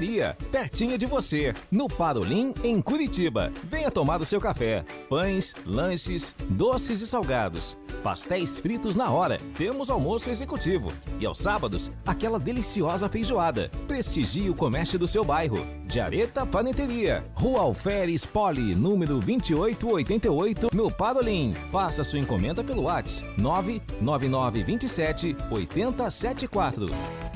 pertinho de você, no Parolim, em Curitiba. Venha tomar o seu café. Pães, lanches, doces e salgados. Pastéis fritos na hora. Temos almoço executivo. E aos sábados, aquela deliciosa feijoada. Prestigie o comércio do seu bairro. Jareta Paneteria, Rua Alferes Poli, número 2888, no Parolim. Faça sua encomenda pelo WhatsApp 99927 8074.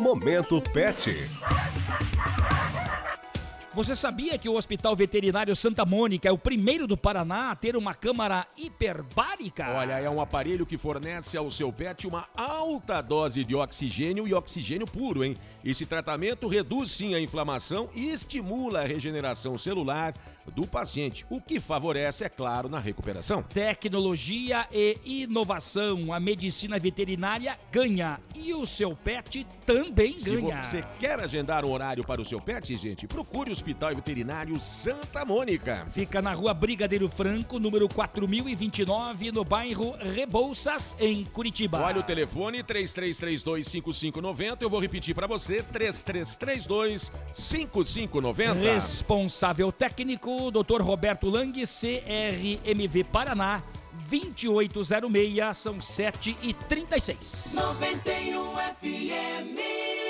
Momento Pet. Você sabia que o Hospital Veterinário Santa Mônica é o primeiro do Paraná a ter uma câmara hiperbárica? Olha, é um aparelho que fornece ao seu pet uma alta dose de oxigênio e oxigênio puro, hein? Esse tratamento reduz sim a inflamação e estimula a regeneração celular do paciente, o que favorece, é claro, na recuperação. Tecnologia e inovação. A medicina veterinária ganha e o seu pet também Se ganha. você quer agendar um horário para o seu pet, gente, procure o Hospital Veterinário Santa Mônica. Fica na rua Brigadeiro Franco, número 4029, no bairro Rebouças, em Curitiba. Olha o telefone 33325590. Eu vou repetir para você 3332 5590. Responsável técnico, Dr. Roberto Lang, CRMV Paraná, 2806, são 7 e 36 91 FM.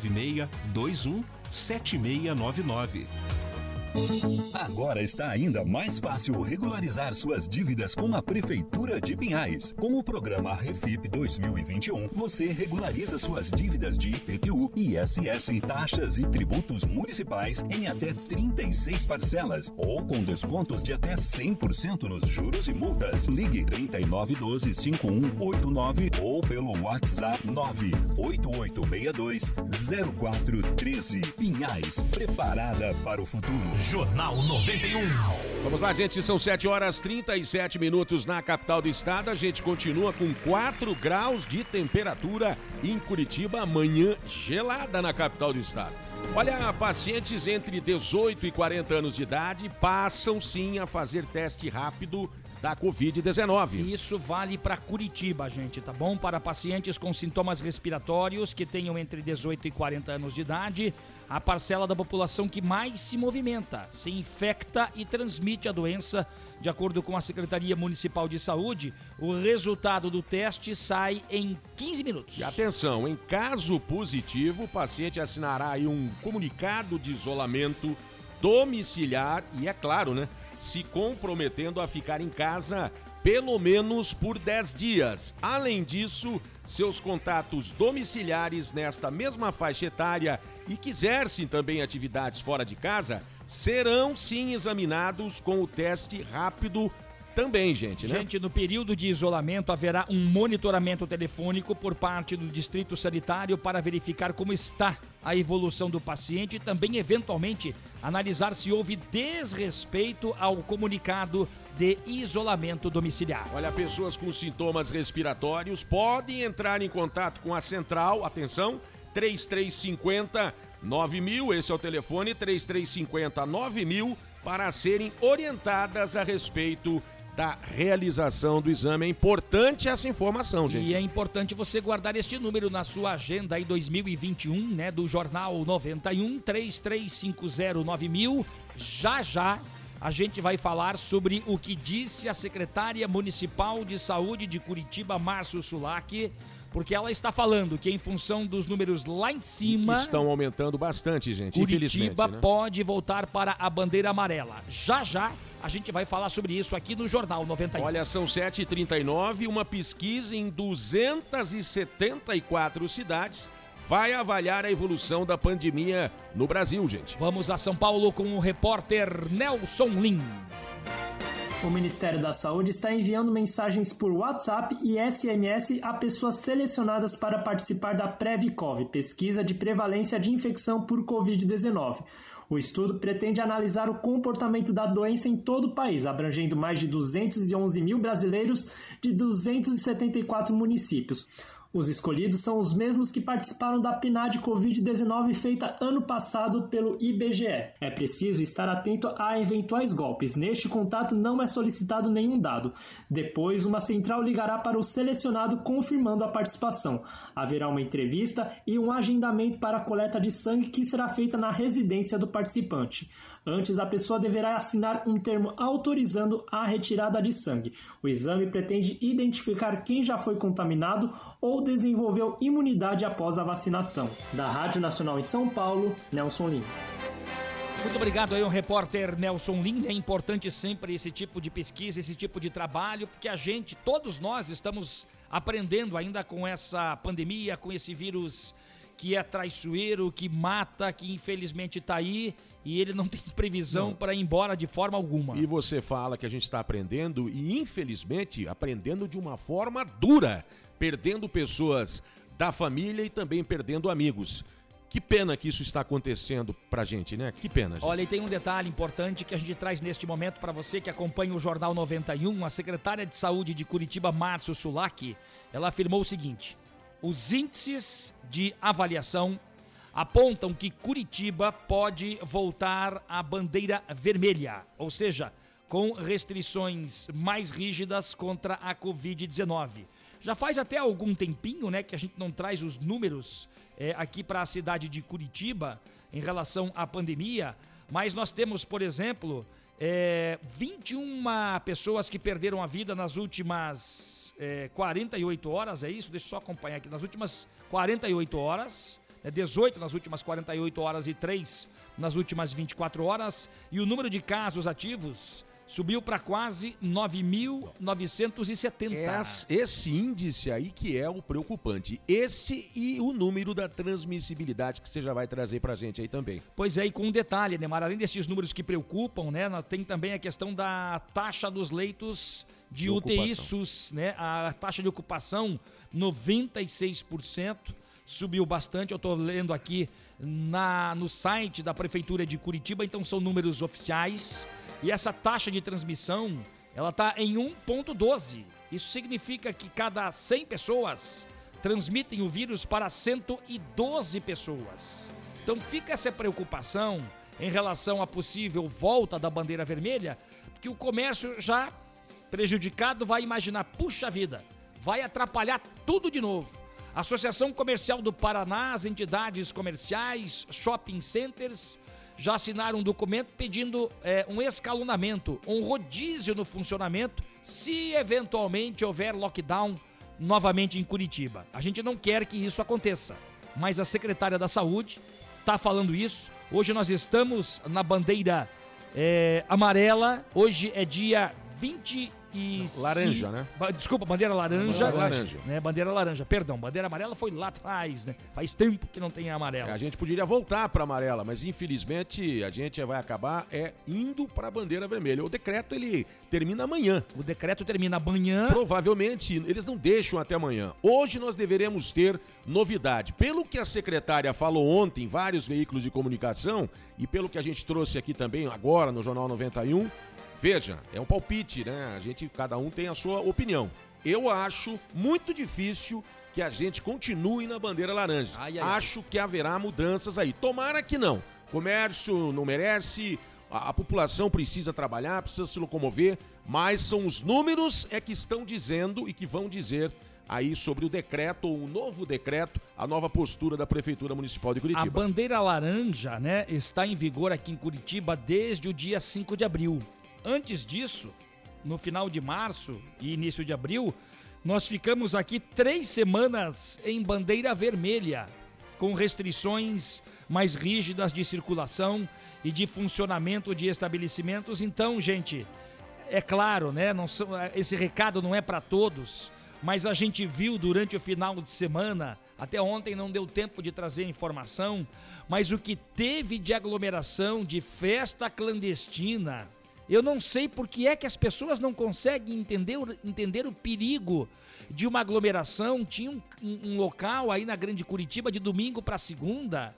21 7699. Agora está ainda mais fácil regularizar suas dívidas com a Prefeitura de Pinhais. Com o programa Refip 2021, você regulariza suas dívidas de IPTU, ISS, taxas e tributos municipais em até 36 parcelas ou com descontos de até 100% nos juros e multas. Ligue 3912 5189 ou pelo WhatsApp 98862 0413. Pinhais, preparada para o futuro. Jornal 91. Vamos lá, gente. São 7 horas 37 minutos na capital do estado. A gente continua com 4 graus de temperatura em Curitiba. Amanhã gelada na capital do estado. Olha, pacientes entre 18 e 40 anos de idade passam sim a fazer teste rápido da Covid-19. Isso vale para Curitiba, gente, tá bom? Para pacientes com sintomas respiratórios que tenham entre 18 e 40 anos de idade, a parcela da população que mais se movimenta, se infecta e transmite a doença. De acordo com a Secretaria Municipal de Saúde, o resultado do teste sai em 15 minutos. E atenção, em caso positivo, o paciente assinará um comunicado de isolamento domiciliar e, é claro, né, se comprometendo a ficar em casa pelo menos por 10 dias. Além disso, seus contatos domiciliares nesta mesma faixa etária e que exercem também atividades fora de casa serão sim examinados com o teste rápido também, gente, né? Gente, no período de isolamento haverá um monitoramento telefônico por parte do Distrito Sanitário para verificar como está a evolução do paciente e também, eventualmente, analisar se houve desrespeito ao comunicado de isolamento domiciliar. Olha, pessoas com sintomas respiratórios podem entrar em contato com a central, atenção, 3350 9000, esse é o telefone 3350 9000 para serem orientadas a respeito da realização do exame. É importante essa informação, gente. E é importante você guardar este número na sua agenda aí 2021, né, do Jornal 91 33509000. Já já a gente vai falar sobre o que disse a secretária municipal de saúde de Curitiba, Márcio Sulac, porque ela está falando que em função dos números lá em cima, Estão aumentando bastante, gente. Curitiba né? pode voltar para a bandeira amarela. Já já a gente vai falar sobre isso aqui no Jornal 91. Olha, são 7h39, uma pesquisa em 274 cidades vai avaliar a evolução da pandemia no Brasil, gente. Vamos a São Paulo com o repórter Nelson Lim. O Ministério da Saúde está enviando mensagens por WhatsApp e SMS a pessoas selecionadas para participar da Previcov, pesquisa de prevalência de infecção por Covid-19. O estudo pretende analisar o comportamento da doença em todo o país, abrangendo mais de 211 mil brasileiros de 274 municípios. Os escolhidos são os mesmos que participaram da PNAD Covid-19 feita ano passado pelo IBGE. É preciso estar atento a eventuais golpes. Neste contato não é solicitado nenhum dado. Depois, uma central ligará para o selecionado confirmando a participação. Haverá uma entrevista e um agendamento para a coleta de sangue que será feita na residência do participante. Antes, a pessoa deverá assinar um termo autorizando a retirada de sangue. O exame pretende identificar quem já foi contaminado ou desenvolveu imunidade após a vacinação. Da Rádio Nacional em São Paulo, Nelson Lima. Muito obrigado aí, o repórter Nelson Lin. É importante sempre esse tipo de pesquisa, esse tipo de trabalho, porque a gente, todos nós, estamos aprendendo ainda com essa pandemia, com esse vírus que é traiçoeiro, que mata, que infelizmente está aí e ele não tem previsão para ir embora de forma alguma. E você fala que a gente está aprendendo e, infelizmente, aprendendo de uma forma dura, perdendo pessoas da família e também perdendo amigos. Que pena que isso está acontecendo pra gente, né? Que pena. Gente. Olha, e tem um detalhe importante que a gente traz neste momento para você que acompanha o Jornal 91. A secretária de Saúde de Curitiba, Márcio Sulac, ela afirmou o seguinte: os índices de avaliação apontam que Curitiba pode voltar à bandeira vermelha, ou seja, com restrições mais rígidas contra a Covid-19. Já faz até algum tempinho, né, que a gente não traz os números é, aqui para a cidade de Curitiba em relação à pandemia, mas nós temos, por exemplo, é, 21 pessoas que perderam a vida nas últimas é, 48 horas, é isso? Deixa eu só acompanhar aqui. Nas últimas 48 horas, né, 18 nas últimas 48 horas e 3 nas últimas 24 horas. E o número de casos ativos subiu para quase 9.970. Es- Esse índice aí que é o preocupante. Esse e o número da transmissibilidade que você já vai trazer pra gente aí também. Pois é, e com um detalhe, Neymar, além desses números que preocupam, né, tem também a questão da taxa dos leitos de, De UTI. SUS, né? A taxa de ocupação 96%, subiu bastante. Eu estou lendo aqui na no site da prefeitura de Curitiba, então são números oficiais. E essa taxa de transmissão, ela tá em 1.12. Isso significa que cada 100 pessoas transmitem o vírus para 112 pessoas. Então fica essa preocupação em relação à possível volta da bandeira vermelha, porque o comércio já prejudicado vai imaginar, puxa vida, vai atrapalhar tudo de novo. Associação Comercial do Paraná, as entidades comerciais, shopping centers, já assinaram um documento pedindo é, um escalonamento, um rodízio no funcionamento, se eventualmente houver lockdown novamente em Curitiba. A gente não quer que isso aconteça, mas a secretária da Saúde está falando isso. Hoje nós estamos na bandeira é, amarela, hoje é dia 20 e laranja, né? Ba- Desculpa, bandeira laranja. Bandeira laranja. Né? Bandeira laranja, perdão. Bandeira amarela foi lá atrás, né? Faz tempo que não tem a amarela. A gente poderia voltar para amarela, mas infelizmente a gente vai acabar é indo para a bandeira vermelha. O decreto ele termina amanhã. O decreto termina amanhã. Provavelmente eles não deixam até amanhã. Hoje nós deveremos ter novidade. Pelo que a secretária falou ontem em vários veículos de comunicação e pelo que a gente trouxe aqui também agora no Jornal 91, veja, é um palpite, né? A gente cada um tem a sua opinião. Eu acho muito difícil que a gente continue na bandeira laranja. Ai, ai. Acho que haverá mudanças aí. Tomara que não. Comércio não merece, a, a população precisa trabalhar, precisa se locomover, mas são os números é que estão dizendo e que vão dizer aí sobre o decreto, ou o novo decreto, a nova postura da Prefeitura Municipal de A Curitiba. bandeira laranja, né, está em vigor aqui em Curitiba desde o dia 5 de abril. Antes disso, no final de março e início de abril, nós ficamos aqui três semanas em bandeira vermelha, com restrições mais rígidas de circulação e de funcionamento de estabelecimentos. Então, gente, é claro, né? Não esse recado não é para todos, mas a gente viu durante o final de semana, até ontem não deu tempo de trazer informação, mas o que teve de aglomeração, de festa clandestina, eu não sei por que é que as pessoas não conseguem entender, o- entender o perigo de uma aglomeração. Tinha um, um- local aí na Grande Curitiba de domingo para segunda.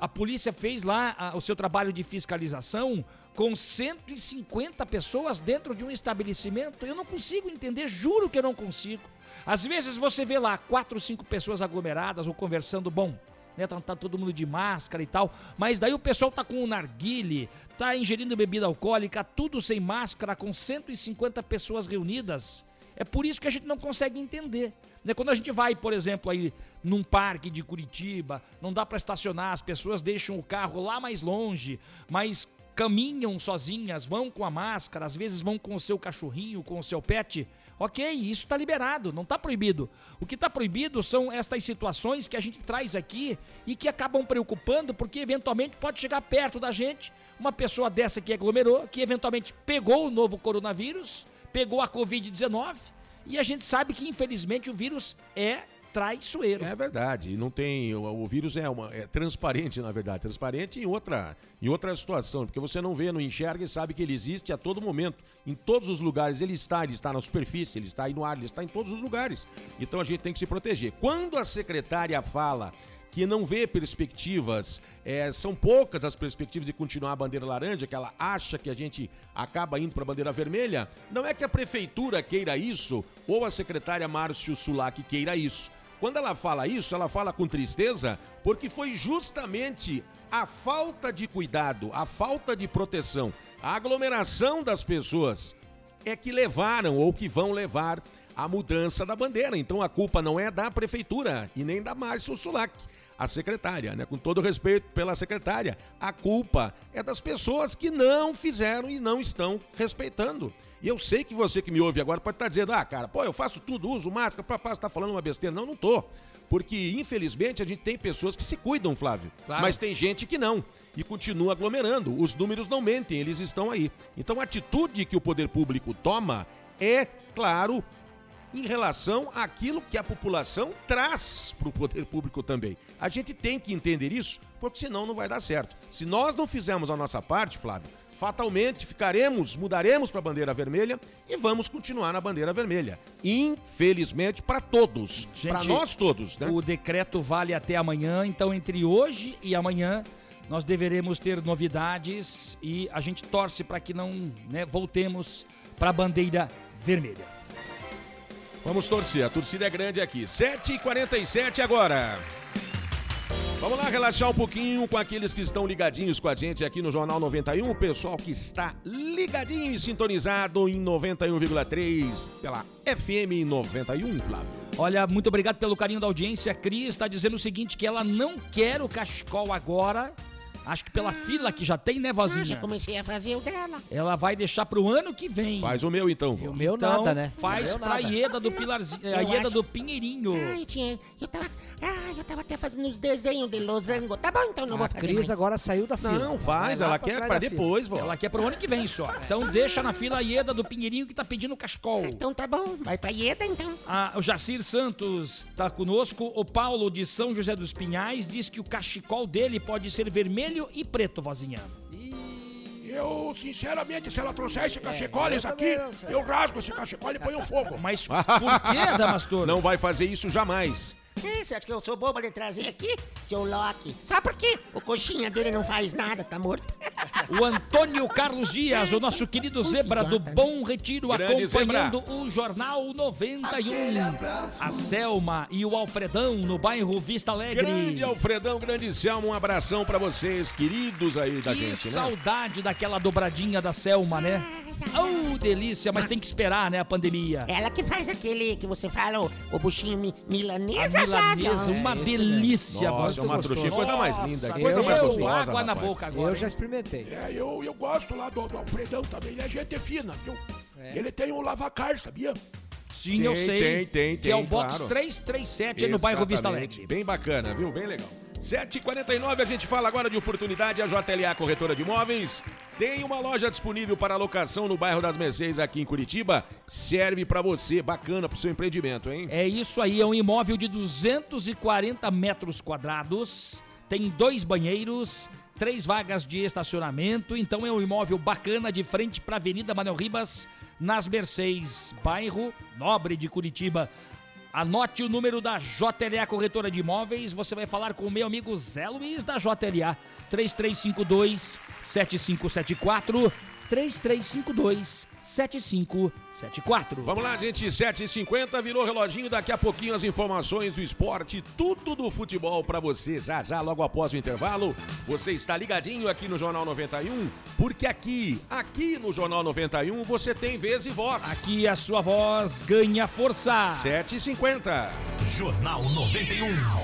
A polícia fez lá ah, o seu trabalho de fiscalização com 150 pessoas dentro de um estabelecimento. Eu não consigo entender, juro que eu não consigo. Às vezes você vê lá quatro, cinco pessoas aglomeradas ou conversando, bom, né? Tá, tá todo mundo de máscara e tal. Mas daí o pessoal tá com o narguile, tá ingerindo bebida alcoólica, tudo sem máscara, com 150 pessoas reunidas. É por isso que a gente não consegue entender. Né? Quando a gente vai, por exemplo, aí num parque de Curitiba, não dá para estacionar, as pessoas deixam o carro lá mais longe, mas caminham sozinhas, vão com a máscara, às vezes vão com o seu cachorrinho, com o seu pet. Ok, isso está liberado, não está proibido. O que está proibido são estas situações que a gente traz aqui e que acabam preocupando, porque eventualmente pode chegar perto da gente uma pessoa dessa que aglomerou, que eventualmente pegou o novo coronavírus, pegou a Covid-19, e a gente sabe que infelizmente o vírus é traiçoeiro. É verdade, não tem. O, o vírus é, uma, é transparente, na verdade. Transparente em outra, em outra situação, porque você não vê, não enxerga e sabe que ele existe a todo momento. Em todos os lugares ele está, ele está na superfície, ele está aí no ar, ele está em todos os lugares. Então a gente tem que se proteger. Quando a secretária fala que não vê perspectivas, é, são poucas as perspectivas de continuar a bandeira laranja, que ela acha que a gente acaba indo para a bandeira vermelha, não é que a prefeitura queira isso ou a secretária Márcio Sulac queira isso. Quando ela fala isso, ela fala com tristeza, porque foi justamente a falta de cuidado, a falta de proteção, a aglomeração das pessoas é que levaram ou que vão levar a mudança da bandeira. Então a culpa não é da prefeitura e nem da Márcio Sulac, a secretária, né? Com todo respeito pela secretária, a culpa é das pessoas que não fizeram e não estão respeitando. E eu sei que você que me ouve agora pode estar dizendo, ah, cara, pô, eu faço tudo, uso máscara, papai, você tá falando uma besteira. Não, não tô. Porque, infelizmente, a gente tem pessoas que se cuidam, Flávio. Claro. Mas tem gente que não. E continua aglomerando. Os números não mentem, eles estão aí. Então, a atitude que o poder público toma é, claro, em relação àquilo que a população traz para o poder público também. A gente tem que entender isso, porque senão não vai dar certo. Se nós não fizermos a nossa parte, Flávio, fatalmente ficaremos, mudaremos para a bandeira vermelha e vamos continuar na bandeira vermelha. Infelizmente, para todos. Para nós todos, né? O decreto vale até amanhã, então entre hoje e amanhã nós deveremos ter novidades e a gente torce para que não né, voltemos para a bandeira vermelha. Vamos torcer, a torcida é grande aqui. 7h47 agora. Vamos lá relaxar um pouquinho com aqueles que estão ligadinhos com a gente aqui no Jornal 91, o pessoal que está ligadinho e sintonizado em 91,3 pela FM 91, Flávio. Olha, muito obrigado pelo carinho da audiência. A Cris está dizendo o seguinte, que ela não quer o cachecol agora. Acho que pela fila que já tem, né, Ah, vozinha? já comecei a fazer o dela. Ela vai deixar pro ano que vem. Faz o meu então, vô. O meu Então, nada, né? Faz pra nada. Ieda do Pilarzinho, a Ieda acho- do Pinheirinho. Ai, tinha, eu tava, ai, eu tava até fazendo os desenhos de losango. Tá bom, então não vou A fazer Cris mais. agora saiu da fila. Não, faz, ela pra quer pra depois, vô. Ela quer pro ano que vem só. Então deixa na fila a Ieda do Pinheirinho que tá pedindo cachecol. Então tá bom, vai pra Ieda então. Ah, o Jacir Santos tá conosco. O Paulo de São José dos Pinhais diz que o cachecol dele pode ser vermelho e preto, vozinha. Eu, sinceramente, se ela trouxer É, esse cachecol, eu esse aqui, eu rasgo esse cachecol e ponho fogo. Mas por que, Damastor? Não vai fazer isso jamais. É, Você acha que eu sou bobo de trazer aqui, seu Loki? Só porque o coxinha dele não faz nada, tá morto. O Antônio Carlos Dias, o nosso querido Zebra do Bom Retiro, Grande acompanhando o Jornal 91. A Selma e o Alfredão no bairro Vista Alegre. Grande Alfredão, grande Selma, um abração pra vocês, queridos aí da Que gente, né? saudade daquela dobradinha da Selma, né? Oh, delícia, mas tem que esperar, né, a pandemia. Ela que faz aquele que você fala, o, o buchinho mi, milanesa. A milanesa, Flávio. uma delícia. Nossa, muito uma trouxinha, coisa mais Nossa, linda, coisa mais gostosa, água na boca agora. Eu já experimentei. É, eu, eu gosto lá do, do Alfredão também, ele é gente fina, viu? Ele tem um lavacar, sabia? Sim, eu Tem, sei. tem, tem, Que é o tem, box claro. 337 no bairro Vista. Alegre. Bem bacana, viu? Bem legal. 7h49, a gente fala agora de oportunidade. A JLA Corretora de Imóveis tem uma loja disponível para alocação no bairro das Mercedes aqui em Curitiba. Serve para você, bacana pro seu empreendimento, hein? É isso aí, é um imóvel de 240 metros quadrados, tem dois banheiros, três vagas de estacionamento, então é um imóvel bacana de frente para a Avenida Manuel Ribas, nas Mercedes, bairro Nobre de Curitiba. Anote o número da JLA Corretora de Imóveis, você vai falar com o meu amigo Zé Luiz da JLA, 3352 7574 3352 7574. Vamos lá, gente, 7h50, virou reloginho, daqui a pouquinho as informações do esporte, tudo do futebol pra você, já já, logo após o intervalo. Você está ligadinho aqui no Jornal 91, porque aqui, aqui no Jornal 91, você tem vez e voz. Aqui a sua voz ganha força. 7h50. Jornal 91.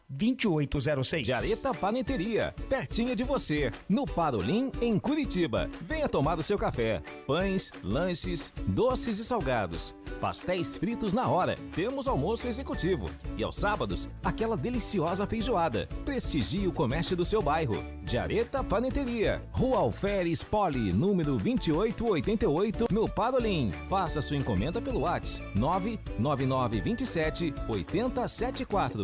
2806. Jareta Paneteria, pertinho de você, no Parolim, em Curitiba. Venha tomar o seu café. Pães, lanches, doces e salgados. Pastéis fritos na hora. Temos almoço executivo. E aos sábados, aquela deliciosa feijoada. Prestigie o comércio do seu bairro. Jareta Paneteria, Rua Alferes Poli, número 2888, no Parolim. Faça sua encomenda pelo WhatsApp 99927 8074.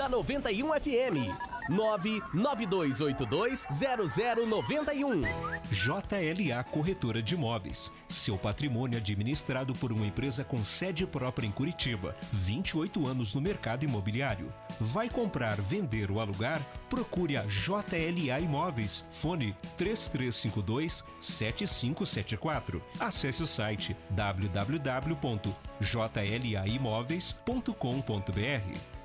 91 FM. 992820091. JLA Corretora de Imóveis. Seu patrimônio administrado por uma empresa com sede própria em Curitiba. 28 anos no mercado imobiliário. Vai comprar, vender ou alugar? Procure a JLA Imóveis. Fone 3352 7574. Acesse o site www.jlaimóveis.com.br.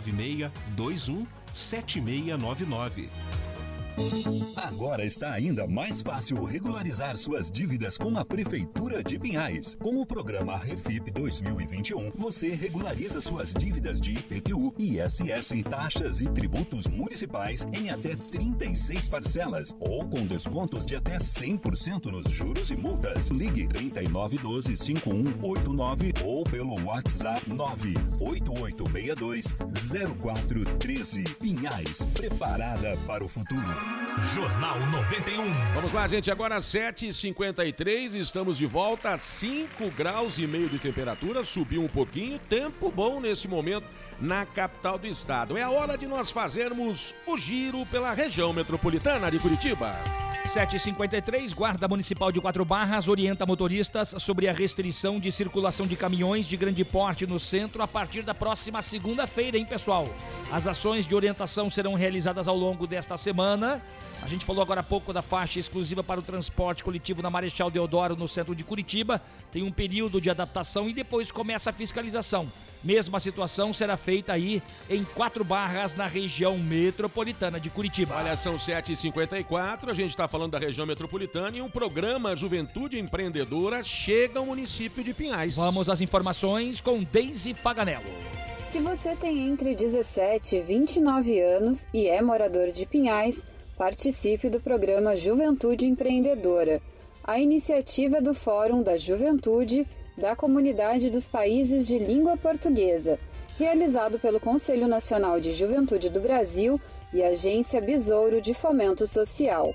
21 7699. Agora está ainda mais fácil regularizar suas dívidas com a Prefeitura de Pinhais. Com o programa Refip 2021, você regulariza suas dívidas de IPTU, ISS, taxas e tributos municipais em até 36 parcelas ou com descontos de até 100% nos juros e multas. Ligue 3912 5189 ou pelo WhatsApp 98862 0413. Pinhais, preparada para o futuro. Jornal 91. Vamos lá, gente. Agora 7h53, estamos de volta. 5 graus e meio de temperatura, subiu um pouquinho. Tempo bom nesse momento na capital do estado. É a hora de nós fazermos o giro pela região metropolitana de Curitiba. 753, Guarda Municipal de Quatro Barras orienta motoristas sobre a restrição de circulação de caminhões de grande porte no centro a partir da próxima segunda-feira, hein, pessoal? As ações de orientação serão realizadas ao longo desta semana. A gente falou agora há pouco da faixa exclusiva para o transporte coletivo na Marechal Deodoro, no centro de Curitiba. Tem um período de adaptação e depois começa a fiscalização. Mesma situação será feita aí em quatro barras na região metropolitana de Curitiba. Olha, são 7h54, a gente está falando da região metropolitana e o programa Juventude Empreendedora chega ao município de Pinhais. Vamos às informações com Deise Faganello. Se você tem entre 17 e 29 anos e é morador de Pinhais, participe do programa Juventude Empreendedora. A iniciativa é do Fórum da Juventude da Comunidade dos Países de Língua Portuguesa, realizado pelo Conselho Nacional de Juventude do Brasil e Agência Besouro de Fomento Social.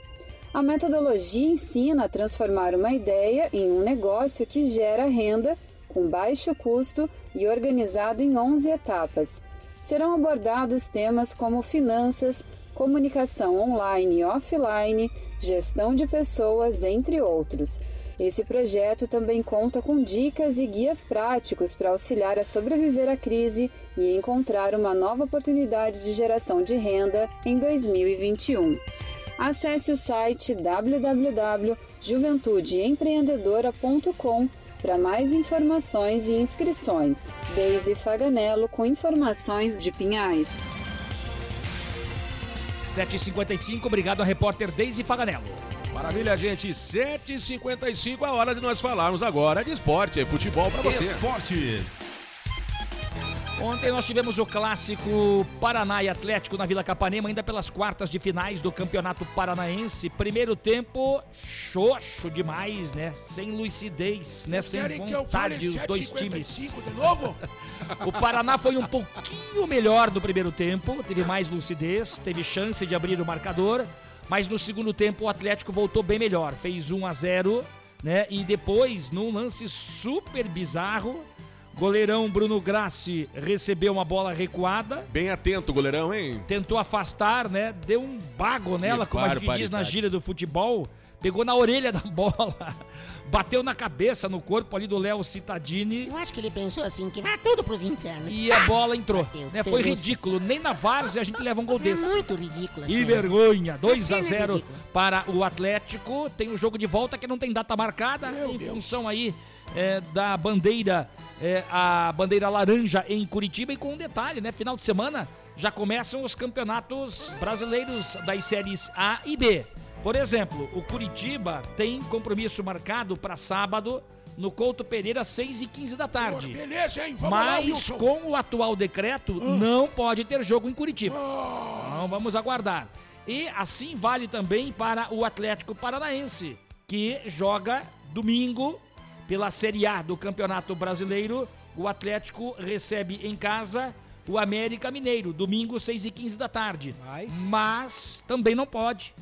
A metodologia ensina a transformar uma ideia em um negócio que gera renda com baixo custo e organizado em 11 etapas. Serão abordados temas como finanças, comunicação online e offline, gestão de pessoas, entre outros. Esse projeto também conta com dicas e guias práticos para auxiliar a sobreviver à crise e encontrar uma nova oportunidade de geração de renda em 2021. Acesse o site www.juventudeempreendedora.com para mais informações e inscrições. Deise Faganello com informações de Pinhais. 7h55, obrigado a repórter Deise Faganello. Maravilha, gente. 7h55, a hora de nós falarmos agora de esporte, é futebol para você. Esportes. Ontem nós tivemos o clássico Paraná e Atlético na Vila Capanema, ainda pelas quartas de finais do Campeonato Paranaense. Primeiro tempo, xoxo demais, né? Sem lucidez, né? Sem vontade os dois 7,55 times. de novo? O Paraná foi um pouquinho melhor no primeiro tempo, teve mais lucidez, teve chance de abrir o marcador, mas no segundo tempo o Atlético voltou bem melhor, fez 1 a 0, né? E depois, num lance super bizarro, goleirão Bruno Grassi recebeu uma bola recuada, Bem atento, goleirão, hein? tentou afastar, né? Deu um bago nela, como a gente diz na gíria do futebol, pegou na orelha da bola, bateu na cabeça, no corpo ali do Léo Cittadini. Eu acho que ele pensou assim, que vai tudo pros infernos. E a bola entrou. Bateu, né? Foi ridículo. Nem na várzea a gente leva um gol É desse. muito ridículo. Que assim. vergonha. 2 Assim a é 0 ridículo. para o Atlético. Tem o jogo de volta que não tem data marcada em função aí é, da bandeira, é, a bandeira laranja em Curitiba. E com um detalhe, né? Final de semana já começam os campeonatos brasileiros das séries A e B. Por exemplo, o Curitiba tem compromisso marcado para sábado no Couto Pereira, 6 e 15 da tarde. Beleza, hein? Vamos lá, Mas Wilson. com o atual decreto, não pode ter jogo em Curitiba. Então vamos aguardar. E assim vale também para o Atlético Paranaense, que joga domingo pela Série A do Campeonato Brasileiro. O Atlético recebe em casa o América Mineiro, domingo, 6 e 15 da tarde. Mas, também não pode.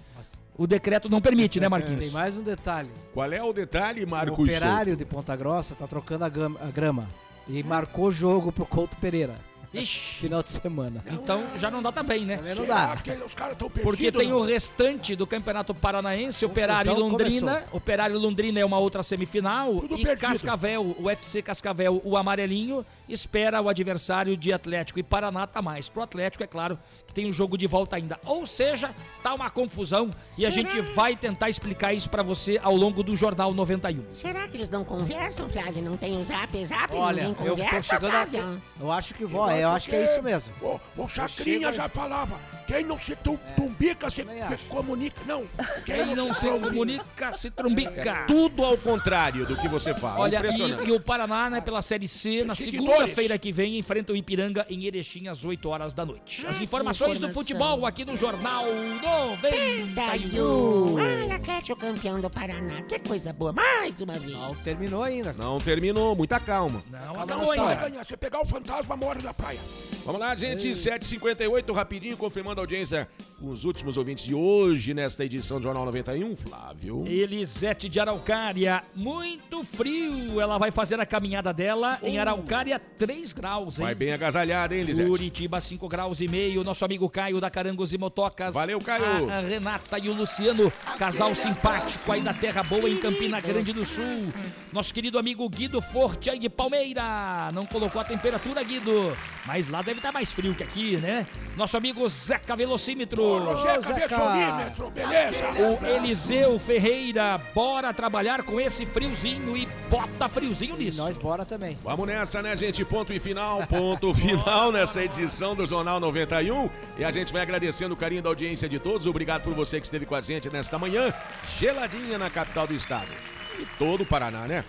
O decreto não permite, né, Marquinhos? Tem mais um detalhe. Qual é o detalhe, O Marcos? operário de Ponta Grossa tá trocando a gama- a grama. E marcou jogo pro Couto Pereira. Ixi. Final de semana. Então já não dá também, né? Também não dá. Os caras estão Porque tem o restante do Campeonato Paranaense, Operário e Londrina. começou. Operário e Londrina é uma outra semifinal. Tudo e perdido. Cascavel, o UFC Cascavel, o amarelinho, espera o adversário de Atlético. E Paraná tá mais. Pro Atlético, é claro, que tem o jogo de volta ainda. Ou seja, tá uma confusão e a gente vai tentar explicar isso pra você ao longo do Jornal 91. Será que eles não conversam, Flávio? Não tem o zap, zap? Olha, ninguém eu tô conversa, chegando aqui. Eu acho que vó, eu acho que é isso mesmo. O, o Chacrinha já falava, quem não se tum, tumbica se comunica. Não, Quem não se comunica, se trumbica. Tudo ao contrário do que você fala. Olha, e, e o Paraná, né, pela Série C, na segunda-feira que vem, enfrenta o Ipiranga em Erechim às 8 horas da noite. As informações do futebol aqui no Jornal 91. Taiu. Ai, Atlético campeão do Paraná. Que coisa boa. Mais uma vez. Não terminou ainda. Não terminou, muita calma. Não, Não, acabou não ainda. ganhar. Se pegar o fantasma, morre na praia. Vamos lá, gente, 7h58, rapidinho, confirmando a audiência com os últimos ouvintes de hoje, nesta edição do Jornal 91, Flávio. Elisete de Araucária, muito frio. Ela vai fazer a caminhada dela em Araucária, 3 graus, hein? Vai bem agasalhada, hein, Lisete? Curitiba, 5 graus e meio. Nosso amigo Caio da Carangos e Motocas. Valeu, Caio. A Renata e o Luciano, casal simpático aí da Terra Boa, em Campina Grande do Sul. Nosso querido amigo Guido Forte aí de Palmeira. Não colocou a temperatura, Guido. Mas lá deve estar mais frio que aqui, né? Nosso amigo Zeca Velocímetro. Ô, Zeca Velocímetro, beleza? O Eliseu Ferreira, bora trabalhar com esse friozinho e bota friozinho nisso. Nós bora também. Vamos nessa, né, gente? Ponto e final, ponto final nessa edição do Jornal 91. E a gente vai agradecendo o carinho da audiência de todos. Obrigado por você que esteve com a gente nesta manhã, geladinha na capital do estado. E todo o Paraná, né?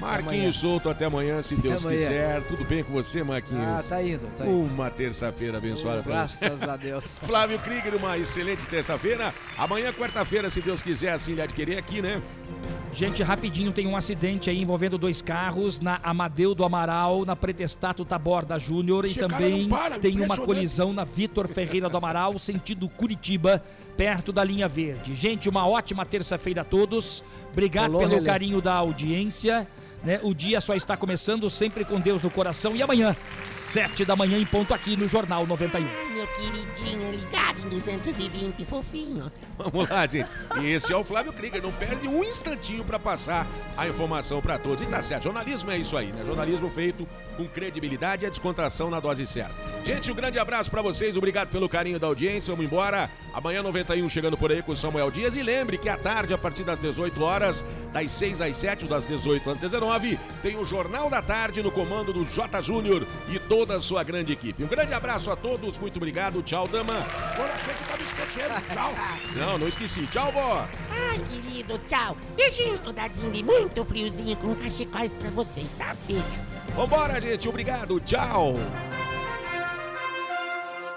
Marquinhos solto até amanhã, se Deus amanhã. quiser. Tudo bem com você, Marquinhos? Ah, tá indo, tá indo. Uma terça-feira abençoada pra você. Graças a Deus. Flávio Krieger, uma excelente terça-feira. Amanhã, quarta-feira, se Deus quiser, assim lhe adquirir aqui, né? Gente, rapidinho, tem um acidente aí envolvendo dois carros na Amadeu do Amaral, na Pretestato Taborda Júnior e Esse também para, tem uma colisão na Vitor Ferreira do Amaral, sentido Curitiba, perto da linha verde. Gente, uma ótima terça-feira a todos. Obrigado Falou, pelo carinho da audiência. Né? O dia só está começando sempre com Deus no coração e amanhã, sete da manhã em ponto aqui no Jornal 91. Meu queridinho ligado em 220, fofinho. Vamos lá, gente. E esse é o Flávio Krieger. Não perde um instantinho pra passar a informação pra todos. E tá certo, jornalismo é isso aí, né? Jornalismo feito com credibilidade e a descontração na dose certa. Gente, um grande abraço pra vocês. Obrigado pelo carinho da audiência. Vamos embora. Amanhã 91 chegando por aí com o Samuel Dias. E lembre que à tarde, a partir das 18 horas, das 6 às 7, das 18 às 19, tem o Jornal da Tarde no comando do J. Júnior e toda a sua grande equipe. Um grande abraço a todos. Muito obrigado. Tchau, dama. Agora você que tá me esquecendo. Tchau. Não, não esqueci. Tchau, vó. Ai, queridos, tchau. Beijinho rodadinho de muito friozinho com cachecóis pra vocês, tá? Beijo. Vambora, gente. Obrigado. Tchau.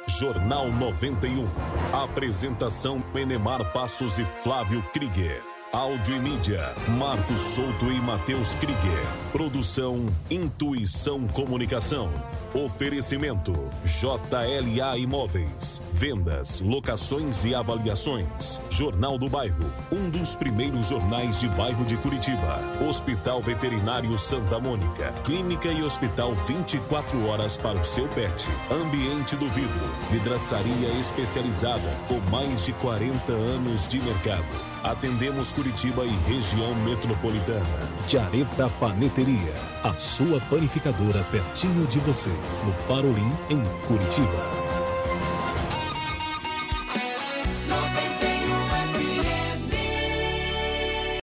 Jornal 91. Apresentação Enemar Passos e Flávio Krieger. Áudio e mídia, Marcos Souto e Matheus Krieger. Produção Intuição Comunicação. Oferecimento JLA Imóveis. Vendas, locações e avaliações. Jornal do Bairro, um dos primeiros jornais de bairro de Curitiba. Hospital Veterinário Santa Mônica. Clínica e hospital 24 horas para o seu pet. Ambiente do vidro. Vidraçaria especializada com mais de 40 anos de mercado. Atendemos Curitiba e região metropolitana. Jareta Paneteria, a sua panificadora pertinho de você, no Parolim, em Curitiba.